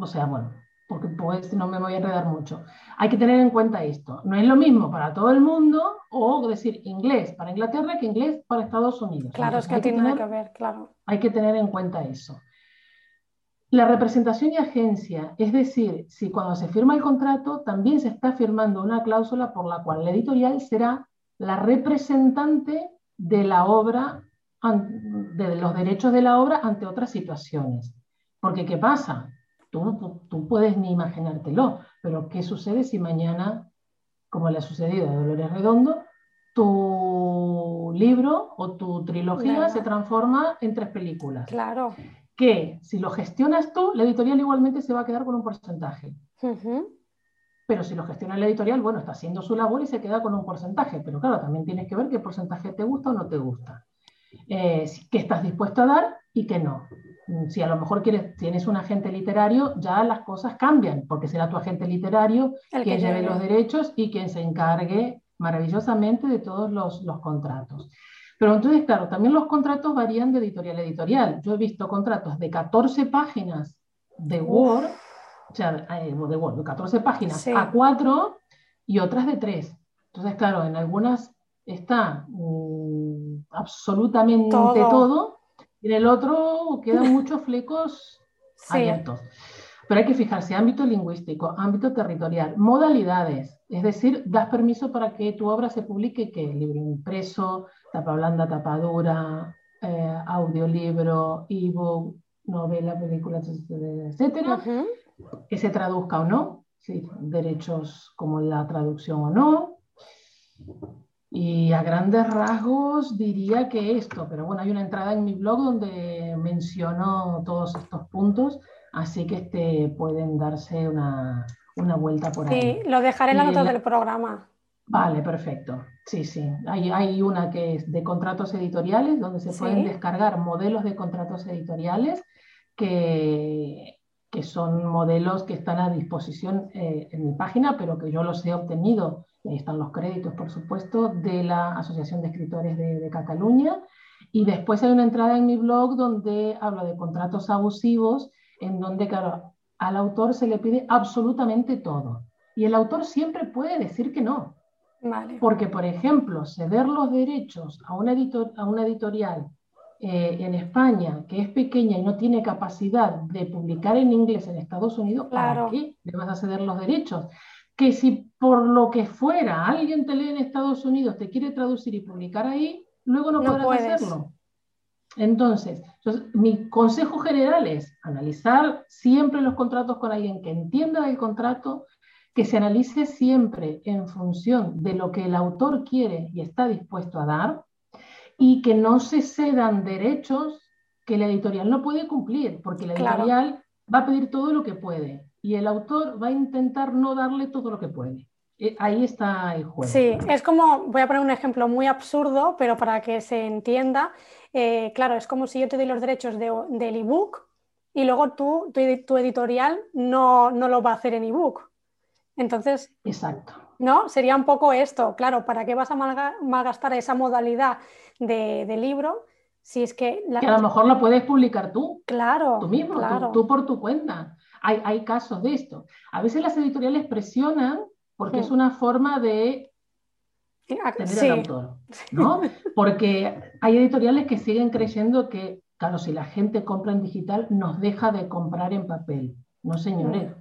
o sea, bueno, porque pues no me voy a enredar mucho. Hay que tener en cuenta esto. No es lo mismo para todo el mundo o decir inglés para Inglaterra que inglés para Estados Unidos. Claro, es que tiene que ver, claro. Hay que tener en cuenta eso. La representación y agencia, es decir, si cuando se firma el contrato también se está firmando una cláusula por la cual la editorial será la representante de la obra, de los derechos de la obra ante otras situaciones. Porque ¿qué pasa? Tú, tú puedes ni imaginártelo, pero ¿qué sucede si mañana, como le ha sucedido a Dolores Redondo, tu libro o tu trilogía se transforma en tres películas? Claro que si lo gestionas tú, la editorial igualmente se va a quedar con un porcentaje. Pero si lo gestiona la editorial, bueno, está haciendo su labor y se queda con un porcentaje. Pero claro, también tienes que ver qué porcentaje te gusta o no te gusta. Eh, qué estás dispuesto a dar y qué no. Mm, si a lo mejor quieres, tienes un agente literario, ya las cosas cambian, porque será tu agente literario quien lleve los derechos y quien se encargue maravillosamente de todos los, los contratos. Pero entonces, claro, también los contratos varían de editorial a editorial. Yo he visto contratos de 14 páginas de Word, o sea, eh, de Word, de 14 páginas a 4 y otras de 3. Entonces, claro, en algunas está mm, absolutamente todo. y en el otro quedan muchos flecos abiertos. Pero hay que fijarse, ámbito lingüístico, ámbito territorial, modalidades, es decir, das permiso para que tu obra se publique, que libro impreso, tapa blanda, tapa dura, eh, audiolibro, ebook, novela, película, etcétera, que se traduzca o no, derechos como la traducción o no. Y a grandes rasgos diría que esto, pero bueno, hay una entrada en mi blog donde menciono todos estos puntos Así que este, pueden darse una, vuelta por ahí. Sí, lo dejaré en la nota del programa. Vale, perfecto. Sí, sí. Hay, hay, una que es de contratos editoriales, donde se pueden descargar modelos de contratos editoriales que, que, son modelos que están a disposición eh, en mi página, pero que yo los he obtenido, ahí están los créditos, por supuesto, de la Asociación de Escritores de, de Cataluña. Y después hay una entrada en mi blog donde hablo de contratos abusivos en donde, claro, al autor se le pide absolutamente todo. Y el autor siempre puede decir que no. Porque, por ejemplo, ceder los derechos a una, editor, a una editorial eh, en España que es pequeña y no tiene capacidad de publicar en inglés en Estados Unidos, ¿para qué le vas a ceder los derechos? Que si por lo que fuera alguien te lee en Estados Unidos, te quiere traducir y publicar ahí, luego no, podrás hacerlo. Entonces, mi consejo general es analizar siempre los contratos con alguien que entienda el contrato, que se analice siempre en función de lo que el autor quiere y está dispuesto a dar y que no se cedan derechos que la editorial no puede cumplir, porque la editorial va a pedir todo lo que puede y el autor va a intentar no darle todo lo que puede. Eh, ahí está el juego. Sí, es como, voy a poner un ejemplo muy absurdo, pero para que se entienda, eh, claro, es como si yo te doy los derechos del ebook y luego tú, tu, editorial no, lo va a hacer en ebook. Entonces, Exacto. ¿no? Sería un poco esto, claro, ¿para qué vas a malgastar esa modalidad de, libro? Si es que, que a lo mejor lo puedes publicar tú. Claro. Tú mismo, tú, por tu cuenta. Hay, casos de esto. A veces las editoriales presionan porque es una forma de tener autor, ¿no? Porque hay editoriales que siguen creyendo que, claro, si la gente compra en digital, nos deja de comprar en papel. No, señores.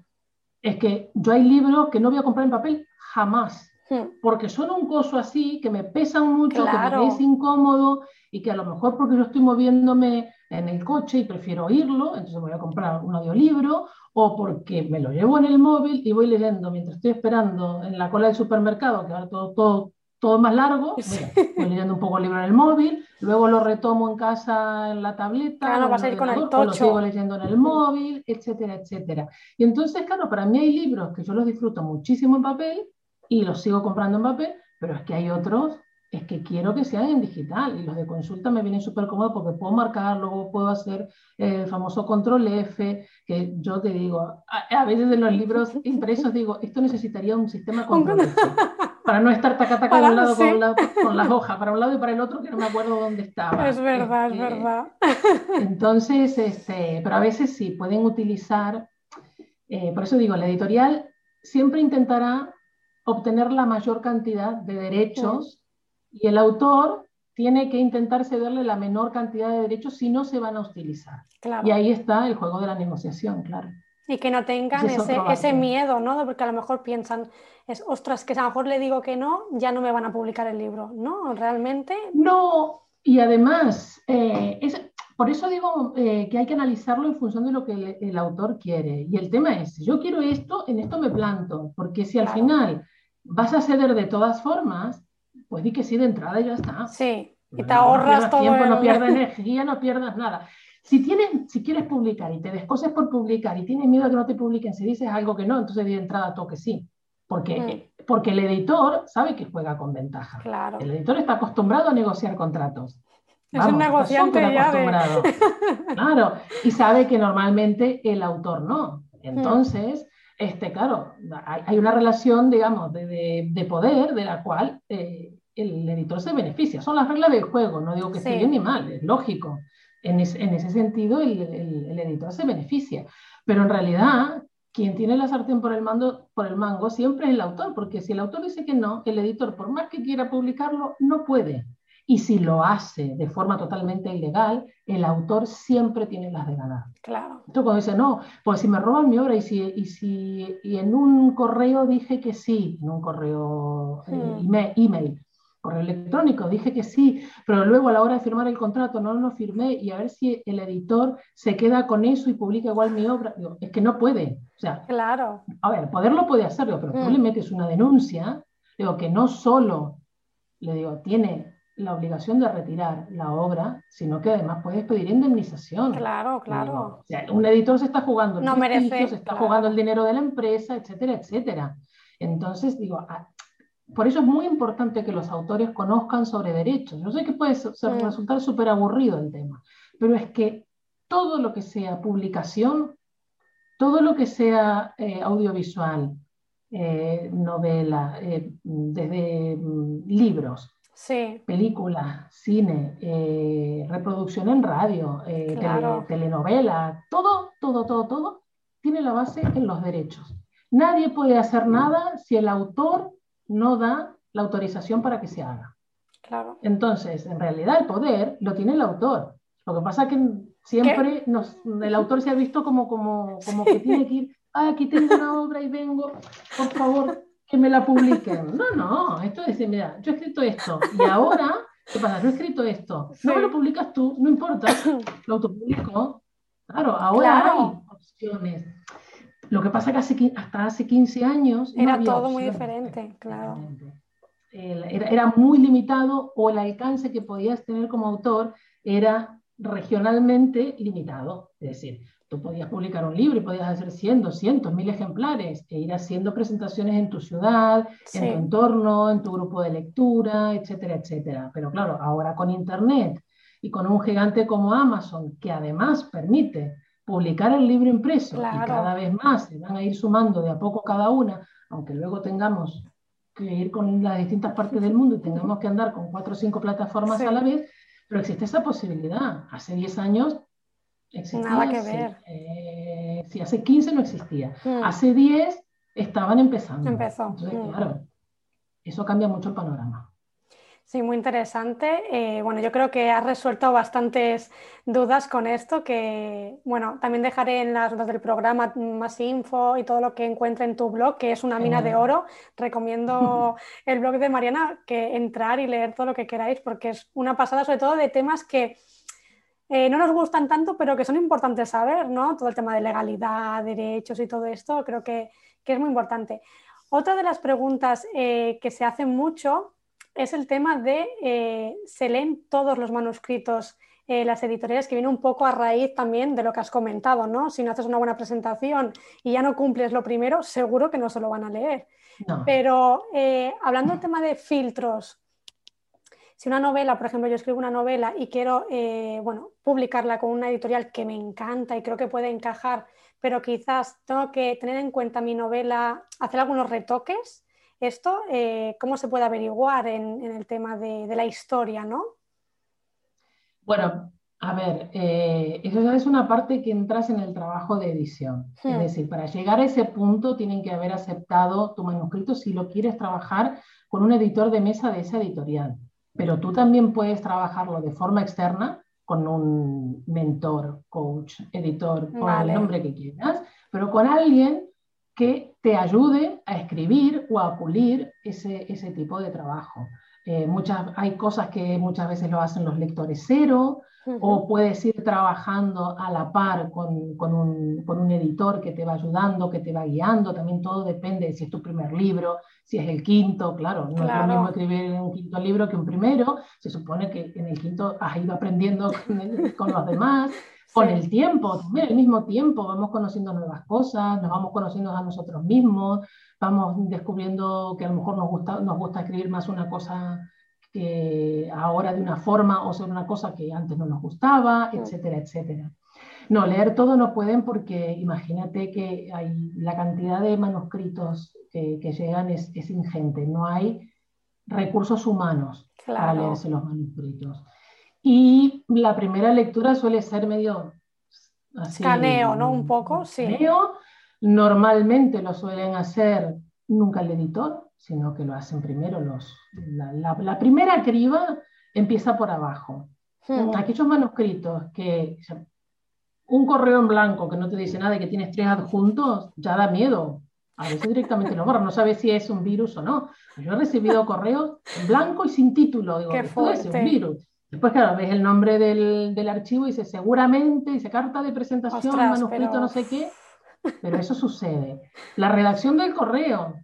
Es que yo hay libros que no voy a comprar en papel jamás. Porque son un coso así, que me pesan mucho, que me es incómodo y que a lo mejor porque yo estoy moviéndome en el coche y prefiero oírlo, entonces voy a comprar un audiolibro, o porque me lo llevo en el móvil y voy leyendo mientras estoy esperando en la cola del supermercado, que ahora todo, todo, todo más largo, voy leyendo un poco el libro en el móvil, luego lo retomo en casa en la tableta, claro, vas a ir con el tocho. lo sigo leyendo en el móvil, etcétera, etcétera. Y entonces, claro, para mí hay libros que yo los disfruto muchísimo en papel y los sigo comprando en papel, pero es que hay otros es que quiero que sean en digital y los de consulta me vienen súper cómodos porque puedo marcar, luego puedo hacer el famoso control F, que yo te digo, a, veces en los libros impresos digo, esto necesitaría un sistema control F, para no estar taca taca de un lado, con, lado con las hojas, para un lado y para el otro que no me acuerdo dónde estaba. Es verdad, es este, verdad. Entonces, este, pero a veces sí, pueden utilizar, eh, por eso digo, la editorial siempre intentará obtener la mayor cantidad de derechos y el autor tiene que intentar cederle la menor cantidad de derechos si no se van a utilizar. Y ahí está el juego de la negociación, claro. Y que no tengan ese, ese, miedo, ¿no? Porque a lo mejor piensan, es, ostras, que a lo mejor le digo que no, ya no me van a publicar el libro, ¿no? Realmente. No, y además, eh, es, por eso digo eh, que hay que analizarlo en función de lo que el, el, autor quiere. Y el tema es, yo quiero esto, en esto me planto, porque si al final vas a ceder de todas formas, pues di que sí de entrada y ya está. Sí, y te ahorras no todo. Tiempo, No pierdas energía, no pierdas nada. Si, tienes, si quieres publicar y te descoses por publicar y tienes miedo a que no te publiquen, si dices algo que no, entonces di de entrada toque sí. Porque, mm. porque el editor sabe que juega con ventaja. Claro. El editor está acostumbrado a negociar contratos. es un negociante ya acostumbrado. Claro, y sabe que normalmente el autor no. Entonces, este, claro, hay, una relación, digamos, de, poder de la cual eh, el editor se beneficia. Son las reglas del juego, no digo que esté bien ni mal, es lógico. En, ese sentido, el, editor se beneficia. Pero en realidad, quien tiene la sartén por el, mando, por el mango siempre es el autor, porque si el autor dice que no, el editor, por más que quiera publicarlo, no puede. Y si lo hace de forma totalmente ilegal, el autor siempre tiene las de ganar. Claro. Entonces cuando dice, no, pues si me roban mi obra y si, y si y en un correo dije que sí, en un correo eh, hmm. email, correo electrónico, dije que sí, pero luego a la hora de firmar el contrato no lo firmé y a ver si el editor se queda con eso y publica igual mi obra. Digo, es que no puede. O sea, claro. A ver, poderlo puede hacerlo, pero tú le metes una denuncia, digo, que no solo, le digo, tiene la obligación de retirar la obra, sino que además puedes pedir indemnización. Claro, claro. un editor se está jugando el no merece, se está jugando el dinero de la empresa, etcétera, etcétera. Entonces, digo, por eso es muy importante que los autores conozcan sobre derechos. Yo sé que puede mm. resultar súper aburrido el tema, pero es que todo lo que sea publicación, todo lo que sea eh, audiovisual, eh, novela, eh, desde mm, libros, Sí. Película, cine, reproducción en radio, telenovela, todo, todo, todo, todo tiene la base en los derechos. Nadie puede hacer nada si el autor no da la autorización para que se haga. Claro. Entonces, en realidad el poder lo tiene el autor. Lo que pasa es que siempre nos, el autor se ha visto como, como, como que tiene que ir, ah, aquí tengo una obra y vengo, por favor, que me la publiquen. No, no, esto es decir, mira, yo he escrito esto y ahora, ¿qué pasa? Yo he escrito esto, no me lo publicas tú, no importa, lo autopublico. Claro, ahora hay opciones. Lo que pasa es que hasta hace 15 años... Era todo muy diferente, claro. Era, era muy limitado o el alcance que podías tener como autor era regionalmente limitado. Es decir, Tú podías publicar un libro y podías hacer 100, 200, 1000 ejemplares e ir haciendo presentaciones en tu ciudad, en tu entorno, en tu grupo de lectura, etcétera, etcétera. Pero claro, ahora con Internet y con un gigante como Amazon, que además permite publicar el libro impreso y cada vez más se van a ir sumando de a poco cada una, aunque luego tengamos que ir con las distintas partes del mundo y tengamos que andar con cuatro o cinco plataformas a la vez, pero existe esa posibilidad. Hace 10 años Nada que ver. Sí, eh, hace 15 no existía. Mm. Hace 10 estaban empezando. Empezó. Entonces, mm. claro, eso cambia mucho el panorama. Sí, muy interesante. Eh, bueno, yo creo que has resuelto bastantes dudas con esto, que bueno, también dejaré en las notas del programa más info y todo lo que encuentre en tu blog, que es una mina de oro. Recomiendo el blog de Mariana, que entrar y leer todo lo que queráis, porque es una pasada, sobre todo de temas que eh, no nos gustan tanto, pero que son importantes saber, ¿no? Todo el tema de legalidad, derechos y todo esto, creo que, es muy importante. Otra de las preguntas eh, que se hacen mucho es el tema de eh, se leen todos los manuscritos las editoriales, que viene un poco a raíz también de lo que has comentado, ¿no? Si no haces una buena presentación y ya no cumples lo primero, seguro que no se lo van a leer. Pero hablando del tema de filtros, si una novela, por ejemplo, yo escribo una novela y quiero eh, bueno, publicarla con una editorial que me encanta y creo que puede encajar, pero quizás tengo que tener en cuenta mi novela, hacer algunos retoques, esto, eh, ¿cómo se puede averiguar en, el tema de, la historia, no? Bueno, a ver, eh, eso ya es una parte que entras en el trabajo de edición. Es hmm. decir, para llegar a ese punto tienen que haber aceptado tu manuscrito si lo quieres trabajar con un editor de mesa de esa editorial pero tú también puedes trabajarlo de forma externa con un mentor, coach, editor, con el nombre que quieras, pero con alguien que te ayude a escribir o a pulir ese, ese tipo de trabajo. Eh, muchas, hay cosas que muchas veces lo hacen los lectores cero, o puedes ir trabajando a la par con, con, un, con, un, editor que te va ayudando, que te va guiando, también todo depende de si es tu primer libro, si es el quinto, claro, no es lo mismo escribir un quinto libro que un primero, se supone que en el quinto has ido aprendiendo con, los demás, con el tiempo, también el mismo tiempo, vamos conociendo nuevas cosas, nos vamos conociendo a nosotros mismos, vamos descubriendo que a lo mejor nos gusta, nos gusta escribir más una cosa que ahora de una forma o sobre una cosa que antes no nos gustaba, etcétera, etcétera. No, leer todo no pueden porque imagínate que hay, la cantidad de manuscritos que, llegan es, ingente, no hay recursos humanos para leerse los manuscritos. Y la primera lectura suele ser medio así. Caneo, ¿no? Un poco, sí. Normalmente lo suelen hacer nunca el editor, sino que lo hacen primero los... La, primera criba empieza por abajo. Hmm. Aquellos manuscritos que un correo en blanco que no te dice nada y que tienes tres adjuntos, ya da miedo. A veces directamente lo borra, no sabes si es un virus o no. Yo he recibido correos en blanco y sin título, digo, es un virus. Después, claro, ves el nombre del, del archivo y dice seguramente, dice carta de presentación, manuscrito, no sé qué, pero eso sucede. La redacción del correo,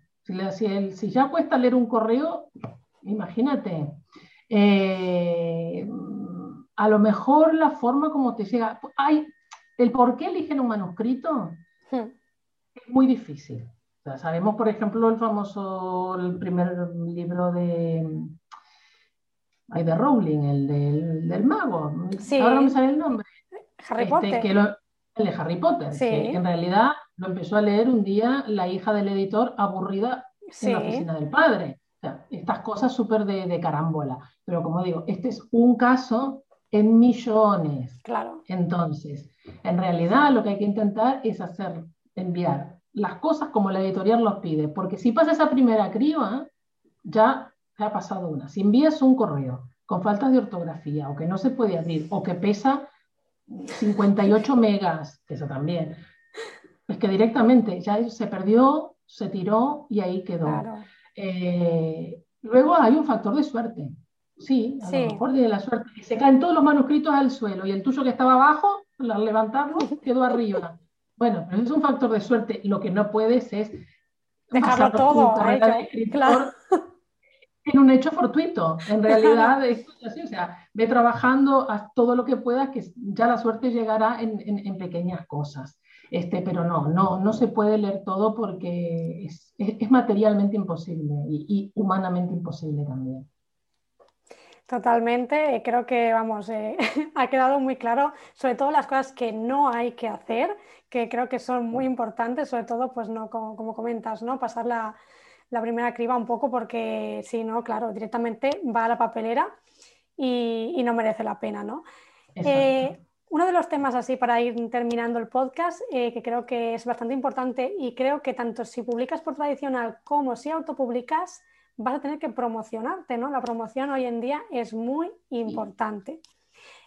si, ya cuesta leer un correo, imagínate. Eh, a lo mejor la forma como te llega. Hay, el por qué eligen un manuscrito hmm. es muy difícil. sabemos, por ejemplo, el famoso, el primer libro de, ay, de Rowling, el del, mago. Ahora no me sale el nombre. Harry este, Potter. el de Harry Potter. Que en realidad lo empezó a leer un día la hija del editor aburrida en la oficina del padre. estas cosas súper de, de, carambola. Pero como digo, este es un caso en millones. Claro. Entonces, en realidad lo que hay que intentar es hacer, enviar las cosas como la editorial los pide. Porque si pasa esa primera criba, ya ha pasado una. Si envías un correo con faltas de ortografía o que no se puede abrir o que pesa 58 megas, eso también, es que directamente ya se perdió, se tiró y ahí quedó. Eh, luego hay un factor de suerte. Sí, a lo mejor de la suerte. Se caen todos los manuscritos al suelo y el tuyo que estaba abajo, al levantarlo, quedó arriba. Bueno, pero es un factor de suerte. Lo que no puedes es dejarlo todo en un hecho fortuito. En realidad es así, o sea, ve trabajando a todo lo que puedas, que ya la suerte llegará en pequeñas cosas. Este, pero no, no, no se puede leer todo porque es, materialmente imposible y, humanamente imposible también. Totalmente, creo que vamos, eh, ha quedado muy claro, sobre todo las cosas que no hay que hacer, que creo que son muy importantes, sobre todo, pues no, como, comentas, ¿no? Pasar la, primera criba un poco, porque si no, claro, directamente va a la papelera y, no merece la pena, ¿no? Uno de los temas así para ir terminando el podcast, eh, que creo que es bastante importante y creo que tanto si publicas por tradicional como si autopublicas, vas a tener que promocionarte, ¿no? La promoción hoy en día es muy importante.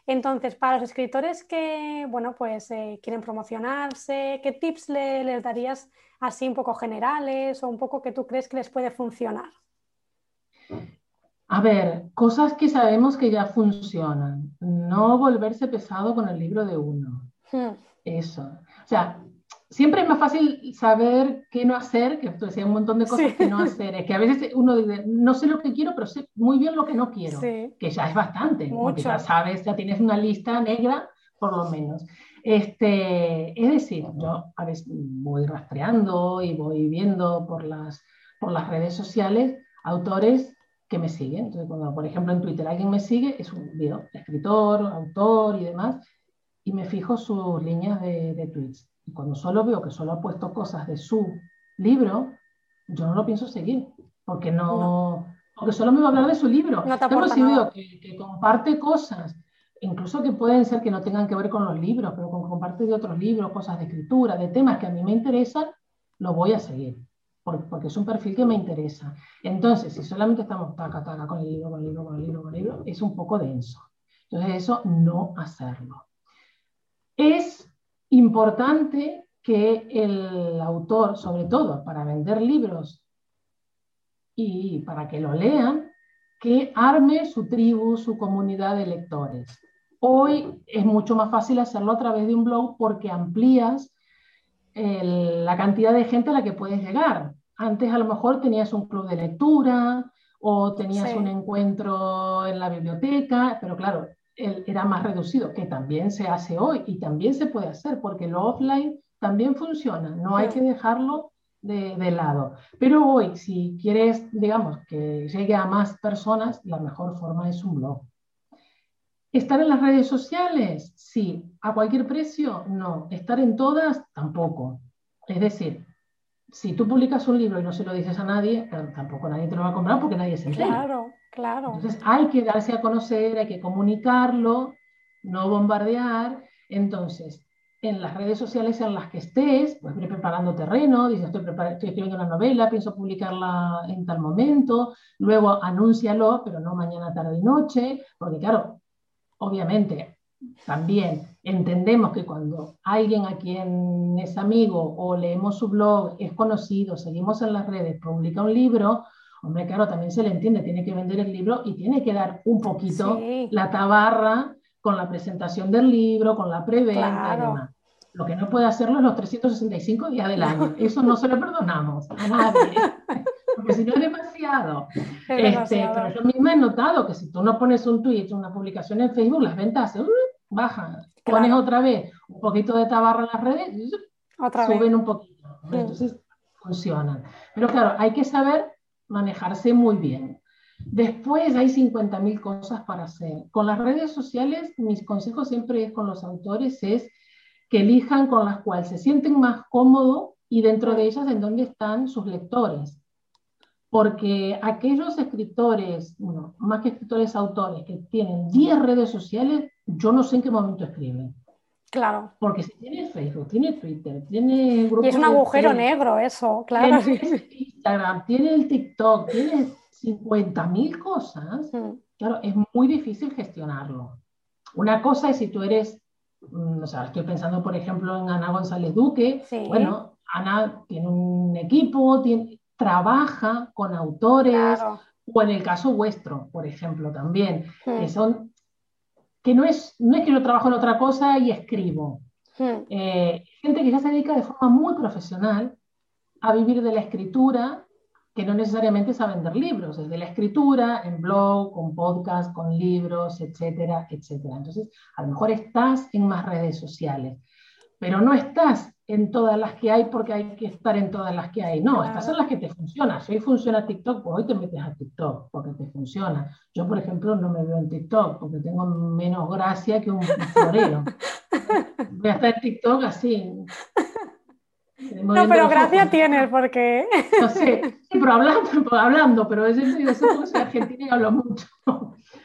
Entonces, para los escritores que, bueno, pues eh, quieren promocionarse, ¿qué tips les darías así un poco generales o un poco que tú crees que les puede funcionar? A ver, cosas que sabemos que ya funcionan. No volverse pesado con el libro de uno. Hmm. Eso. O sea, siempre es más fácil saber qué no hacer, que tú decías un montón de cosas que no hacer. Es que a veces uno dice, no sé lo que quiero, pero sé muy bien lo que no quiero. Que ya es bastante. Porque ya sabes, ya tienes una lista negra, por lo menos. Este, es decir, yo a veces voy rastreando y voy viendo por las, por las redes sociales autores que me siguen. Entonces, cuando, por ejemplo, en Twitter alguien me sigue, es un escritor, autor y demás, y me fijo sus líneas de, de tweets. Y cuando solo veo que solo ha puesto cosas de su libro, yo no lo pienso seguir, porque no, porque solo me va a hablar de su libro. No Pero si veo que, que, comparte cosas, incluso que pueden ser que no tengan que ver con los libros, pero con comparte de otros libros, cosas de escritura, de temas que a mí me interesan, lo voy a seguir porque es un perfil que me interesa. Entonces, si solamente estamos taca, taca con el libro, con el libro, con el libro, con el libro, es un poco denso. Entonces, eso no hacerlo. Es importante que el autor, sobre todo para vender libros y para que lo lean, que arme su tribu, su comunidad de lectores. Hoy es mucho más fácil hacerlo a través de un blog porque amplías la cantidad de gente a la que puedes llegar. Antes a lo mejor tenías un club de lectura o tenías un encuentro en la biblioteca, pero claro, era más reducido, que también se hace hoy y también se puede hacer, porque lo offline también funciona, no hay que dejarlo de, de, lado. Pero hoy, si quieres, digamos, que llegue a más personas, la mejor forma es un blog. ¿Estar en las redes sociales? Sí. ¿A cualquier precio? No. ¿Estar en todas? Tampoco. Es decir, si tú publicas un libro y no se lo dices a nadie, tampoco nadie te lo va a comprar porque nadie se entera. Claro, Entonces hay que darse a conocer, hay que comunicarlo, no bombardear. Entonces, en las redes sociales en las que estés, pues preparando terreno, dices, estoy, estoy escribiendo una novela, pienso publicarla en tal momento, luego anúncialo, pero no mañana, tarde y noche, porque claro, obviamente, también entendemos que cuando alguien a quien es amigo o leemos su blog, es conocido, seguimos en las redes, publica un libro, hombre, claro, también se le entiende, tiene que vender el libro y tiene que dar un poquito la tabarra con la presentación del libro, con la preventa y demás. Lo que no puede hacerlo es los 365 días del año. Eso no se lo perdonamos a nadie. porque si no es demasiado. Este, pero yo misma he notado que si tú no pones un tweet, una publicación en Facebook, las ventas uh, bajan. Pones otra vez un poquito de tabarra en las redes, suben un poquito. Entonces funcionan. Pero claro, hay que saber manejarse muy bien. Después hay 50.000 cosas para hacer. Con las redes sociales, mis consejos siempre es con los autores es que elijan con las cuales se sienten más cómodos y dentro de ellas en dónde están sus lectores porque aquellos escritores, bueno, más que escritores, autores que tienen 10 redes sociales, yo no sé en qué momento escriben. Claro. Porque si tiene Facebook, tiene Twitter, tiene Y es un agujero negro eso, claro. Tiene Instagram, tiene el TikTok, tiene 50.000 cosas. Mm. Claro, es muy difícil gestionarlo. Una cosa es si tú eres, mm, o sea, estoy pensando por ejemplo en Ana González Duque. Bueno, Ana tiene un equipo, tiene, trabaja con autores, o en el caso vuestro, por ejemplo, también, que son, que no es, no es que yo trabajo en otra cosa y escribo. Hmm. Eh, gente que ya se dedica de forma muy profesional a vivir de la escritura, que no necesariamente es a vender libros, es de la escritura, en blog, con podcast, con libros, etcétera, etcétera. Entonces, a lo mejor estás en más redes sociales, pero no estás en todas las que hay porque hay que estar en todas las que hay. No, estas son las que te funcionan. Si hoy funciona TikTok, pues hoy te metes a TikTok porque te funciona. Yo, por ejemplo, no me veo en TikTok porque tengo menos gracia que un florero. Voy a estar en TikTok así. No, pero gracia tienes porque... No sé, sí, pero hablando, hablando pero yo soy argentina y hablo mucho.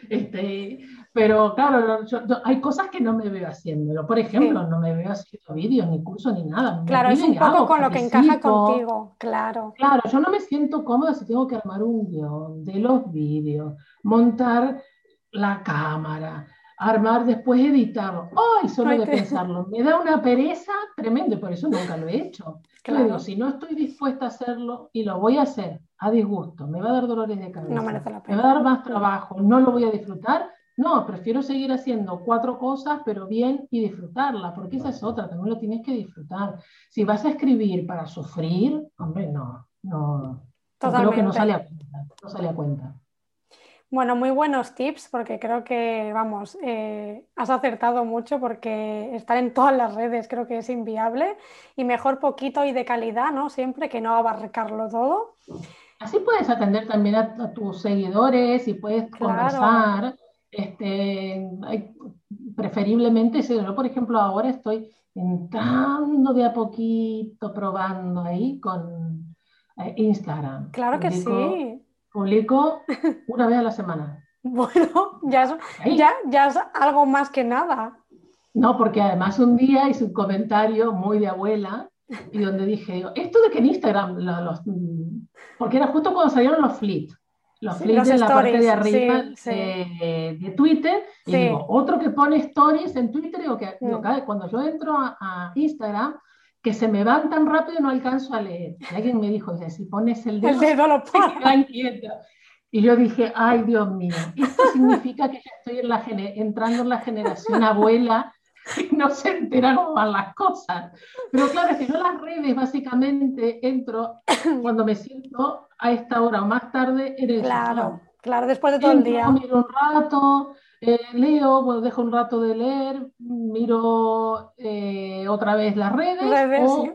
Este, pero claro, hay cosas que no me veo haciéndolo. Por ejemplo, no me veo haciendo vídeos, ni cursos, ni nada. Claro, es un poco con lo que encaja contigo, claro. Claro, yo no me siento cómoda si tengo que armar un guion de los vídeos, montar la cámara, armar, después editarlo. ¡Ay! solo de pensarlo. Me da una pereza tremenda y por eso nunca lo he hecho. Claro. si no estoy dispuesta a hacerlo y lo voy a hacer a disgusto, me va a dar dolores de cabeza, no merece la pena. me va a dar más trabajo, no lo voy a disfrutar, no, prefiero seguir haciendo cuatro cosas, pero bien y disfrutarla, porque esa es otra, también lo tienes que disfrutar. Si vas a escribir para sufrir, hombre, no, no, creo que no sale a cuenta, no sale a cuenta. Bueno, muy buenos tips porque creo que, vamos, eh, has acertado mucho porque estar en todas las redes creo que es inviable y mejor poquito y de calidad, ¿no? Siempre que no abarcarlo todo. Así puedes atender también a, tus seguidores y puedes conversar. Este, preferiblemente, si yo por ejemplo ahora estoy entrando de a poquito, probando ahí con eh, Instagram. Claro que sí Publico una vez a la semana. Bueno, ya es, ya, ya es algo más que nada. No, porque además un día hice un comentario muy de abuela y donde dije, esto de que en Instagram, los, porque era justo cuando salieron los flips, los flips en la parte de arriba De, Twitter, y digo, otro que pone stories en Twitter, digo, que, mm. cuando yo entro a, Instagram, que se me van tan rápido y no alcanzo a leer. Y alguien me dijo, si pones el dedo, el dedo lo Y yo dije, ay Dios mío, esto significa que ya estoy en la entrando en la generación abuela no se enteran cómo van las cosas. Pero claro, si yo las redes básicamente entro cuando me siento a esta hora o más tarde en el Claro, claro, después de todo el día. Miro un rato, eh, leo, bueno, dejo un rato de leer, miro eh, otra vez las redes, o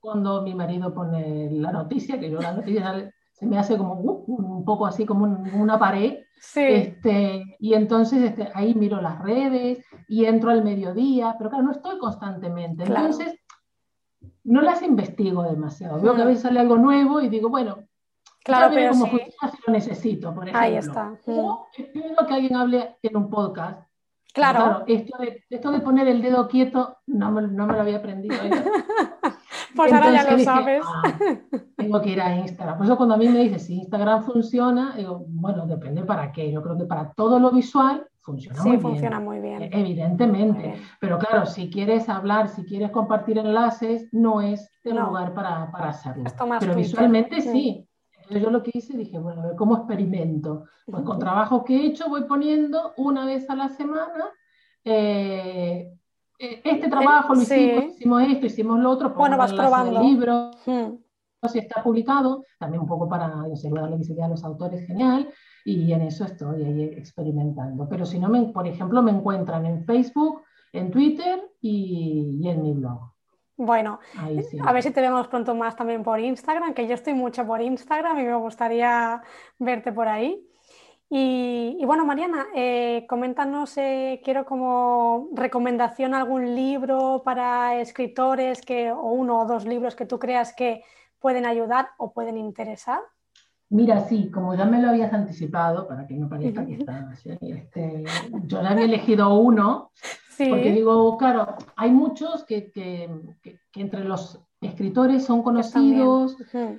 cuando mi marido pone la noticia, que yo la noticia se me hace como uh, un poco así como una pared, este, y entonces este, ahí miro las redes y entro al mediodía, pero claro, no estoy constantemente, entonces no las investigo demasiado, veo que a mm. veces sale algo nuevo y digo, bueno, Claro, pero como si lo necesito, por ejemplo. Ahí está. O espero que alguien hable en un podcast. Claro. esto, de, esto, de, poner el dedo quieto no me, no me lo había aprendido. pues ahora ya lo sabes. Ah, tengo que ir a Instagram. Por eso cuando a mí me dice si Instagram funciona, digo, bueno, depende para qué. Yo creo que para todo lo visual funciona muy bien. Sí, funciona muy bien. E, evidentemente. Pero claro, si quieres hablar, si quieres compartir enlaces, no es el lugar para, para hacerlo. Pero visualmente sí. Entonces yo lo que hice, dije, bueno, a ver cómo experimento. Pues con trabajo que he hecho voy poniendo una vez a la semana. Eh, este trabajo lo hicimos, hicimos esto, hicimos lo otro. Bueno, vas probando. El libro, si está publicado, también un poco para darle visibilidad a los autores, genial. Y en eso estoy ahí experimentando. Pero si no, me, por ejemplo, me encuentran en Facebook, en Twitter y, y en mi blog. Bueno, a ver si te vemos pronto más también por Instagram, que yo estoy mucho por Instagram y me gustaría verte por ahí. Y, bueno, Mariana, eh, coméntanos, eh, quiero como recomendación algún libro para escritores que, o uno o dos libros que tú creas que pueden ayudar o pueden interesar. Mira, sí, como ya me lo habías anticipado, para que no parezca que está, este, yo ya había elegido uno, porque digo, claro, hay muchos que, que, entre los escritores son conocidos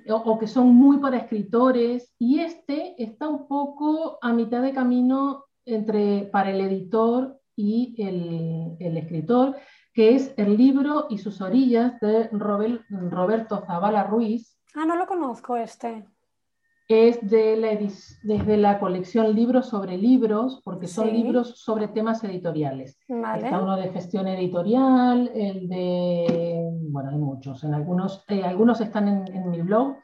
o, que son muy para escritores, y este está un poco a mitad de camino entre para el editor y el, el escritor, que es el libro y sus orillas de Roberto Zavala Ruiz. Ah, no lo conozco este es de la desde la colección Libros sobre Libros, porque son libros sobre temas editoriales. Está uno de gestión editorial, el de, bueno, hay muchos, en algunos, eh, algunos están en, mi blog.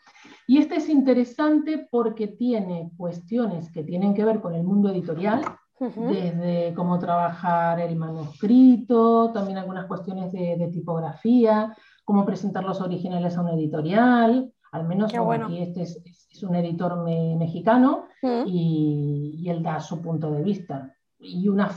Y este es interesante porque tiene cuestiones que tienen que ver con el mundo editorial, desde cómo trabajar el manuscrito, también algunas cuestiones de, de tipografía, cómo presentar los originales a una editorial, al menos aquí este es, un editor mexicano mm. y, él da su punto de vista y una,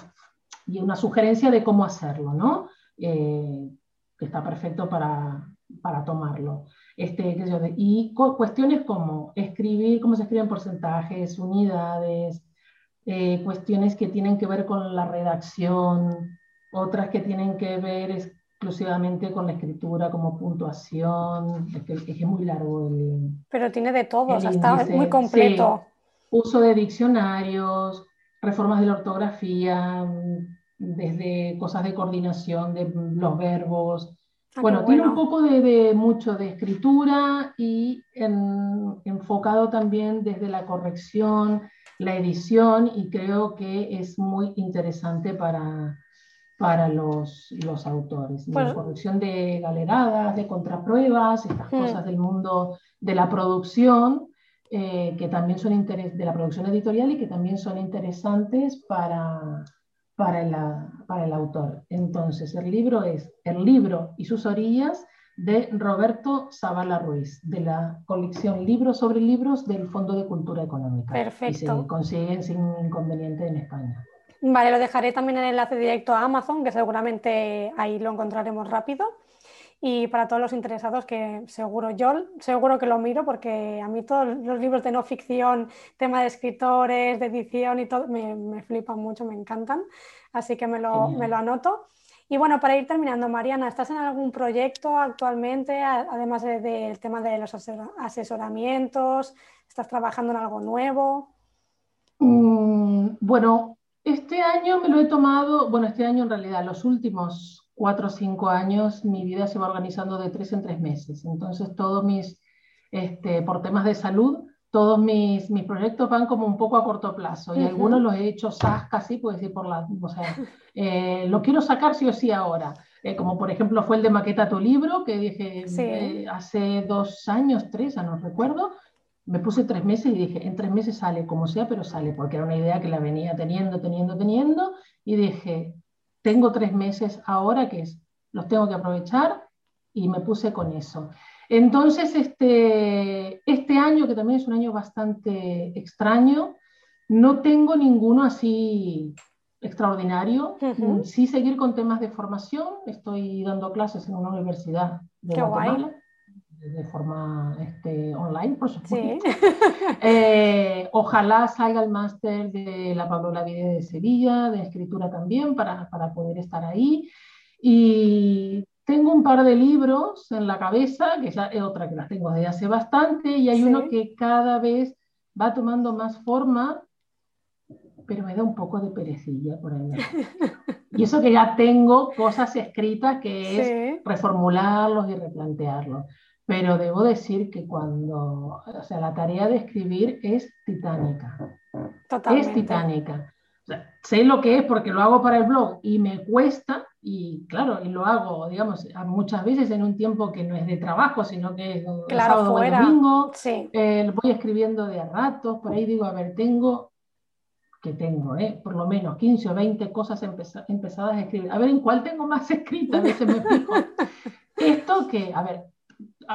y una sugerencia de cómo hacerlo, ¿no? Eh, que está perfecto para, para tomarlo. Este, y cuestiones como escribir, cómo se escriben porcentajes, unidades, eh, cuestiones que tienen que ver con la redacción, otras que tienen que ver es, exclusivamente con la escritura como puntuación, es que, es muy largo el... Pero tiene de todo, o sea, está muy completo. uso de diccionarios, reformas de la ortografía, desde cosas de coordinación de los verbos. Ah, bueno, tiene un poco de, mucho de escritura y enfocado también desde la corrección, la edición y creo que es muy interesante para, para los, los autores. la corrección de galeradas, de contrapruebas, estas hmm. cosas del mundo de la producción, eh, que también son de la producción editorial y que también son interesantes para, para, la, para el autor. Entonces, el libro es El libro y sus orillas de Roberto Zavala Ruiz, de la colección Libros sobre Libros del Fondo de Cultura Económica. Perfecto. Y se consiguen sin inconveniente en España. Vale, lo dejaré también en el enlace directo a Amazon, que seguramente ahí lo encontraremos rápido. Y para todos los interesados, que seguro yo, seguro que lo miro, porque a mí todos los libros de no ficción, tema de escritores, de edición y todo, me, me flipan mucho, me encantan. Así que me lo, me lo anoto. Y bueno, para ir terminando, Mariana, ¿estás en algún proyecto actualmente, además del tema de los asesoramientos? ¿Estás trabajando en algo nuevo? Mm, bueno, este año me lo he tomado, bueno, este año en realidad, los últimos cuatro o cinco años, mi vida se va organizando de tres en tres meses. Entonces, todos mis, este, por temas de salud, todos mis, mis, proyectos van como un poco a corto plazo y algunos los he hecho SAS casi, puedes decir, por la, o sea, eh, lo quiero sacar sí o sí ahora. Eh, como por ejemplo fue el de Maqueta tu libro, que dije eh, hace dos años, tres, ya no recuerdo, me puse tres meses y dije, en tres meses sale, como sea, pero sale, porque era una idea que la venía teniendo, teniendo, teniendo, y dije, tengo tres meses ahora que es, los tengo que aprovechar y me puse con eso. Entonces, este, este año, que también es un año bastante extraño, no tengo ninguno así extraordinario. Sí seguir con temas de formación. Estoy dando clases en una universidad de Guatemala. De forma este, online, por supuesto. Eh, ojalá salga el máster de la Pablo Lavide de Sevilla, de escritura también, para, para poder estar ahí. Y tengo un par de libros en la cabeza, que es otra que las tengo desde hace bastante, y hay uno que cada vez va tomando más forma, pero me da un poco de perecilla por ahí. y eso que ya tengo cosas escritas, que es reformularlos y replantearlos. Pero debo decir que cuando, o sea, la tarea de escribir es titánica. Es titánica sé lo que es porque lo hago para el blog y me cuesta, y claro, y lo hago, digamos, muchas veces en un tiempo que no es de trabajo, sino que es claro, sábado fuera. domingo, sí. Eh, voy escribiendo de a ratos, por ahí digo, a ver, tengo, que tengo, eh, por lo menos 15 o 20 cosas empezadas a escribir, a ver en cuál tengo más escritas, a veces me fijo. Esto que, a ver,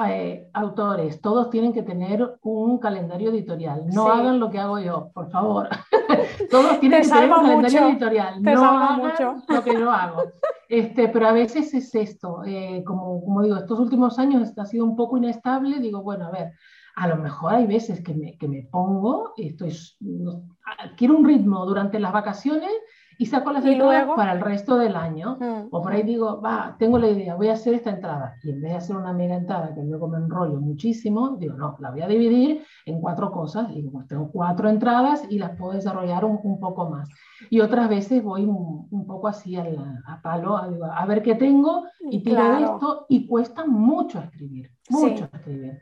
eh, autores, todos tienen que tener un calendario editorial. No hagan lo que hago yo, por favor. todos tienen que tener un calendario editorial. no hagan mucho. lo que yo hago. Este, pero a veces es esto, eh, como, como digo, estos últimos años ha sido un poco inestable. Digo, bueno, a ver, a lo mejor hay veces que me, que me pongo, estoy, quiero un ritmo durante las vacaciones y saco las entradas para el resto del año. Mm, o por ahí digo, va, tengo la idea, voy a hacer esta entrada. Y en vez de hacer una mega entrada que luego me enrollo muchísimo, digo, no, la voy a dividir en cuatro cosas. Y digo, pues tengo cuatro entradas y las puedo desarrollar un, un poco más. Y otras veces voy un, un poco así a, a palo, a, a, ver qué tengo y tiro esto. Y cuesta mucho escribir, mucho escribir.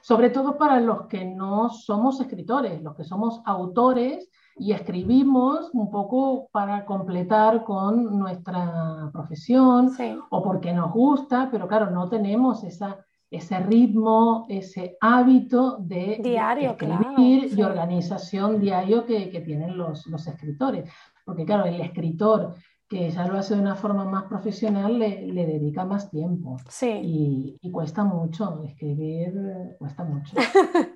Sobre todo para los que no somos escritores, los que somos autores y escribimos un poco para completar con nuestra profesión o porque nos gusta, pero claro, no tenemos esa, ese ritmo, ese hábito de diario, escribir y organización diario que, que tienen los, los, escritores. Porque claro, el escritor que ya lo hace de una forma más profesional le, le dedica más tiempo. Y, y, cuesta mucho, escribir cuesta mucho.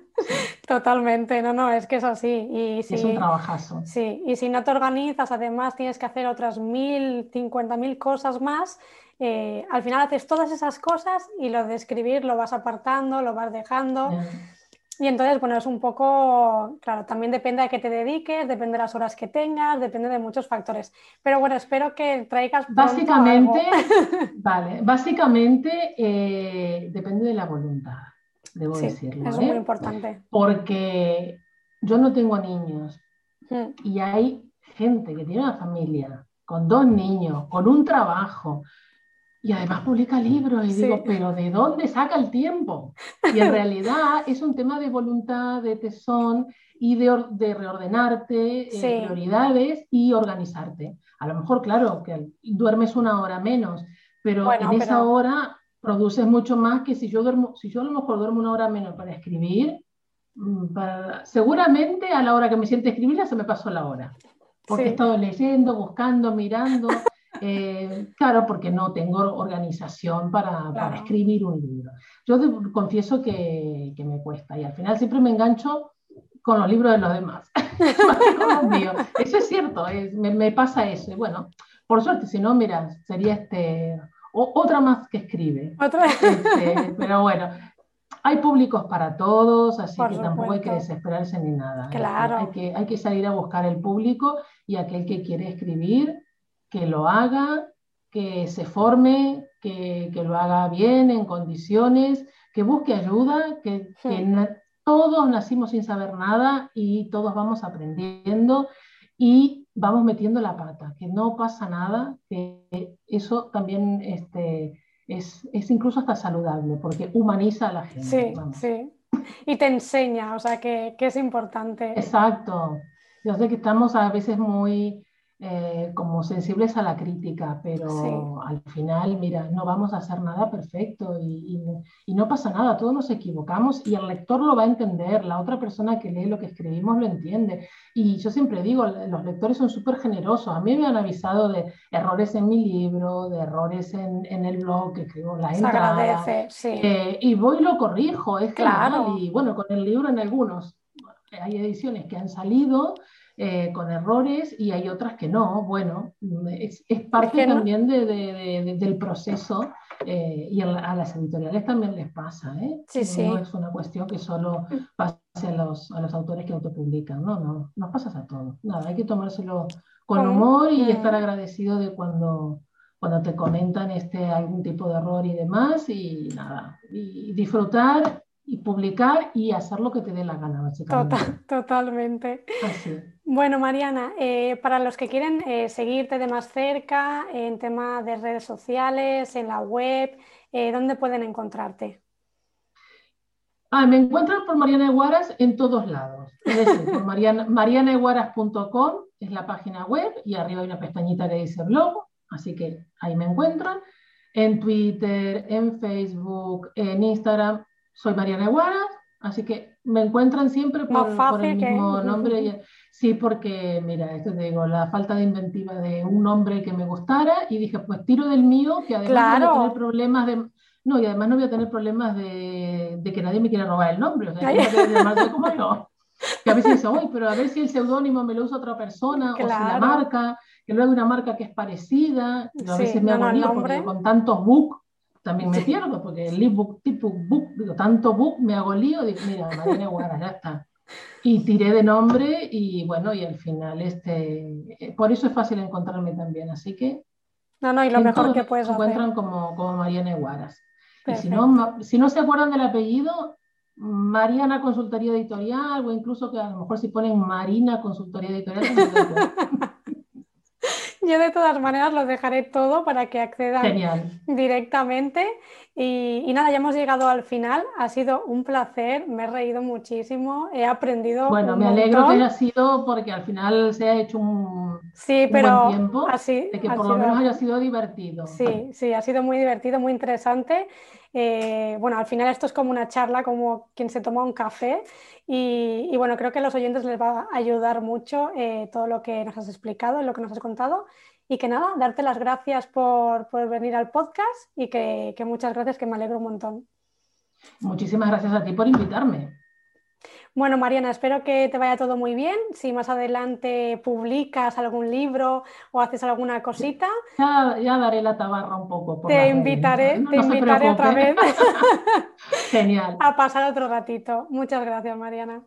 Totalmente, no, no, es que es así. Y si, es un trabajazo. Sí, y si no te organizas, además tienes que hacer otras mil, cincuenta mil cosas más. Eh, al final haces todas esas cosas y lo de escribir lo vas apartando, lo vas dejando. Y entonces, bueno, es un poco, claro, también depende a qué te dediques, depende de las horas que tengas, depende de muchos factores. Pero bueno, espero que traigas. Básicamente, vale, básicamente eh, depende de la voluntad debo decirlo. Es muy ¿eh? importante. Porque yo no tengo niños mm. y hay gente que tiene una familia con dos niños, con un trabajo, y además publica libros y digo, pero ¿de dónde saca el tiempo? Y en realidad es un tema de voluntad, de tesón y de, de reordenarte, eh, prioridades y organizarte. A lo mejor, claro, que duermes una hora menos, pero en esa hora produces mucho más que si yo duermo, si yo a lo mejor duermo una hora menos para escribir, mm, seguramente a la hora que me siente escribirla se me pasó la hora. Porque he estado leyendo, buscando, mirando. Eh, claro, porque no tengo organización para, para, escribir un libro. Yo confieso que, que, me cuesta y al final siempre me engancho con los libros de los demás, Eso es cierto, me, me, pasa eso. Y bueno, por suerte, si no, mira, sería este, otra más que escribe. Este, pero bueno, hay públicos para todos, así que tampoco hay que desesperarse ni nada. Claro. Hay que, hay que salir a buscar el público y aquel que quiere escribir que lo haga, que se forme, que, lo haga bien, en condiciones, que busque ayuda, que, todos nacimos sin saber nada y todos vamos aprendiendo y vamos metiendo la pata, que no pasa nada, que eso también este, es, incluso hasta saludable, porque humaniza a la gente. Sí, sí. Y te enseña, o sea, que, que es importante. Exacto. Yo sé que estamos a veces muy eh, como sensibles a la crítica, pero al final, mira, no vamos a hacer nada perfecto y, y, no pasa nada, todos nos equivocamos y el lector lo va a entender, la otra persona que lee lo que escribimos lo entiende. Y yo siempre digo, los lectores son súper generosos, a mí me han avisado de errores en mi libro, de errores en, en el blog que escribo la entrada, sí. Eh, y voy y lo corrijo, es claro. y bueno, con el libro en algunos hay ediciones que han salido eh, con errores y hay otras que no. Bueno, es, parte también del proceso eh, y a, las editoriales también les pasa. ¿eh? no es una cuestión que solo pase a los, a los autores que autopublican, no, no, nos pasa a todos. Nada, hay que tomárselo con humor y estar agradecido de cuando cuando te comentan este, algún tipo de error y demás, y nada, y disfrutar y publicar y hacer lo que te dé la gana, básicamente. Total, totalmente. Bueno, Mariana, eh, para los que quieren eh, seguirte de más cerca en tema de redes sociales, en la web, eh, ¿dónde pueden encontrarte? Ah, me encuentran por Mariana Eguaras en todos lados. Es decir, por mariana, marianaeguaras.com es la página web y arriba hay una pestañita que dice blog, así que ahí me encuentran. En Twitter, en Facebook, en Instagram, soy Mariana Guaras, así que me encuentran siempre por, el mismo nombre. Sí, porque, mira, esto te digo, la falta de inventiva de un nombre que me gustara y dije, pues tiro del mío, que además no voy a tener problemas de... No, y además no voy a tener problemas de, que nadie me quiera robar el nombre, o sea, que como yo. Que a veces dice, uy, pero a ver si el seudónimo me lo usa otra persona, o si la marca, que luego hay una marca que es parecida, a veces me hago porque con tantos book también me pierdo, porque el ebook tipo book, digo, tanto book, me hago lío, digo, mira, Marina Guara, ya está. Y tiré de nombre y bueno, y al final, este, eh, por eso es fácil encontrarme también, así que... No, no, y lo mejor que puedes se encuentran como, como Mariana Guaras. Y si no, si no se acuerdan del apellido, Mariana Consultoría Editorial, o incluso que a lo mejor si ponen Marina Consultoría Editorial, Yo de todas maneras lo dejaré todo para que accedan directamente. Y, nada, ya hemos llegado al final. Ha sido un placer, me he reído muchísimo, he aprendido. Bueno, me alegro que haya sido porque al final se ha hecho un, sí, pero buen tiempo. Así, de que por lo menos haya sido divertido. Sí, sí, ha sido muy divertido, muy interesante. Eh, bueno, al final esto es como una charla, como quien se toma un café y, bueno, creo que a los oyentes les va a ayudar mucho eh, todo lo que nos has explicado, lo que nos has contado y que nada, darte las gracias por, venir al podcast y que, que muchas gracias, que me alegro un montón. Muchísimas gracias a ti por invitarme. Bueno, Mariana, espero que te vaya todo muy bien. Si más adelante publicas algún libro o haces alguna cosita. Ya, daré la tabarra un poco. te invitaré, te invitaré otra vez. Genial. A pasar otro ratito. Muchas gracias, Mariana.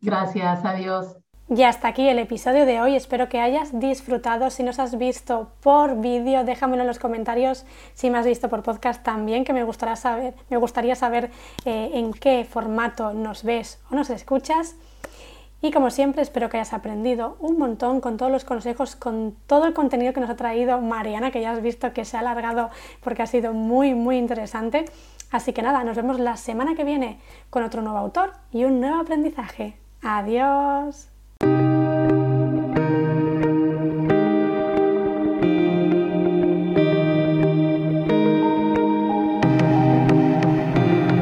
Gracias, adiós. Y hasta aquí el episodio de hoy. Espero que hayas disfrutado. Si nos has visto por vídeo, déjamelo en los comentarios. Si me has visto por podcast también, que me gustaría saber, me gustaría saber eh, en qué formato nos ves o nos escuchas. Y como siempre, espero que hayas aprendido un montón con todos los consejos, con todo el contenido que nos ha traído Mariana, que ya has visto que se ha alargado porque ha sido muy, muy interesante. Así que nada, nos vemos la semana que viene con otro nuevo autor y un nuevo aprendizaje. Adiós.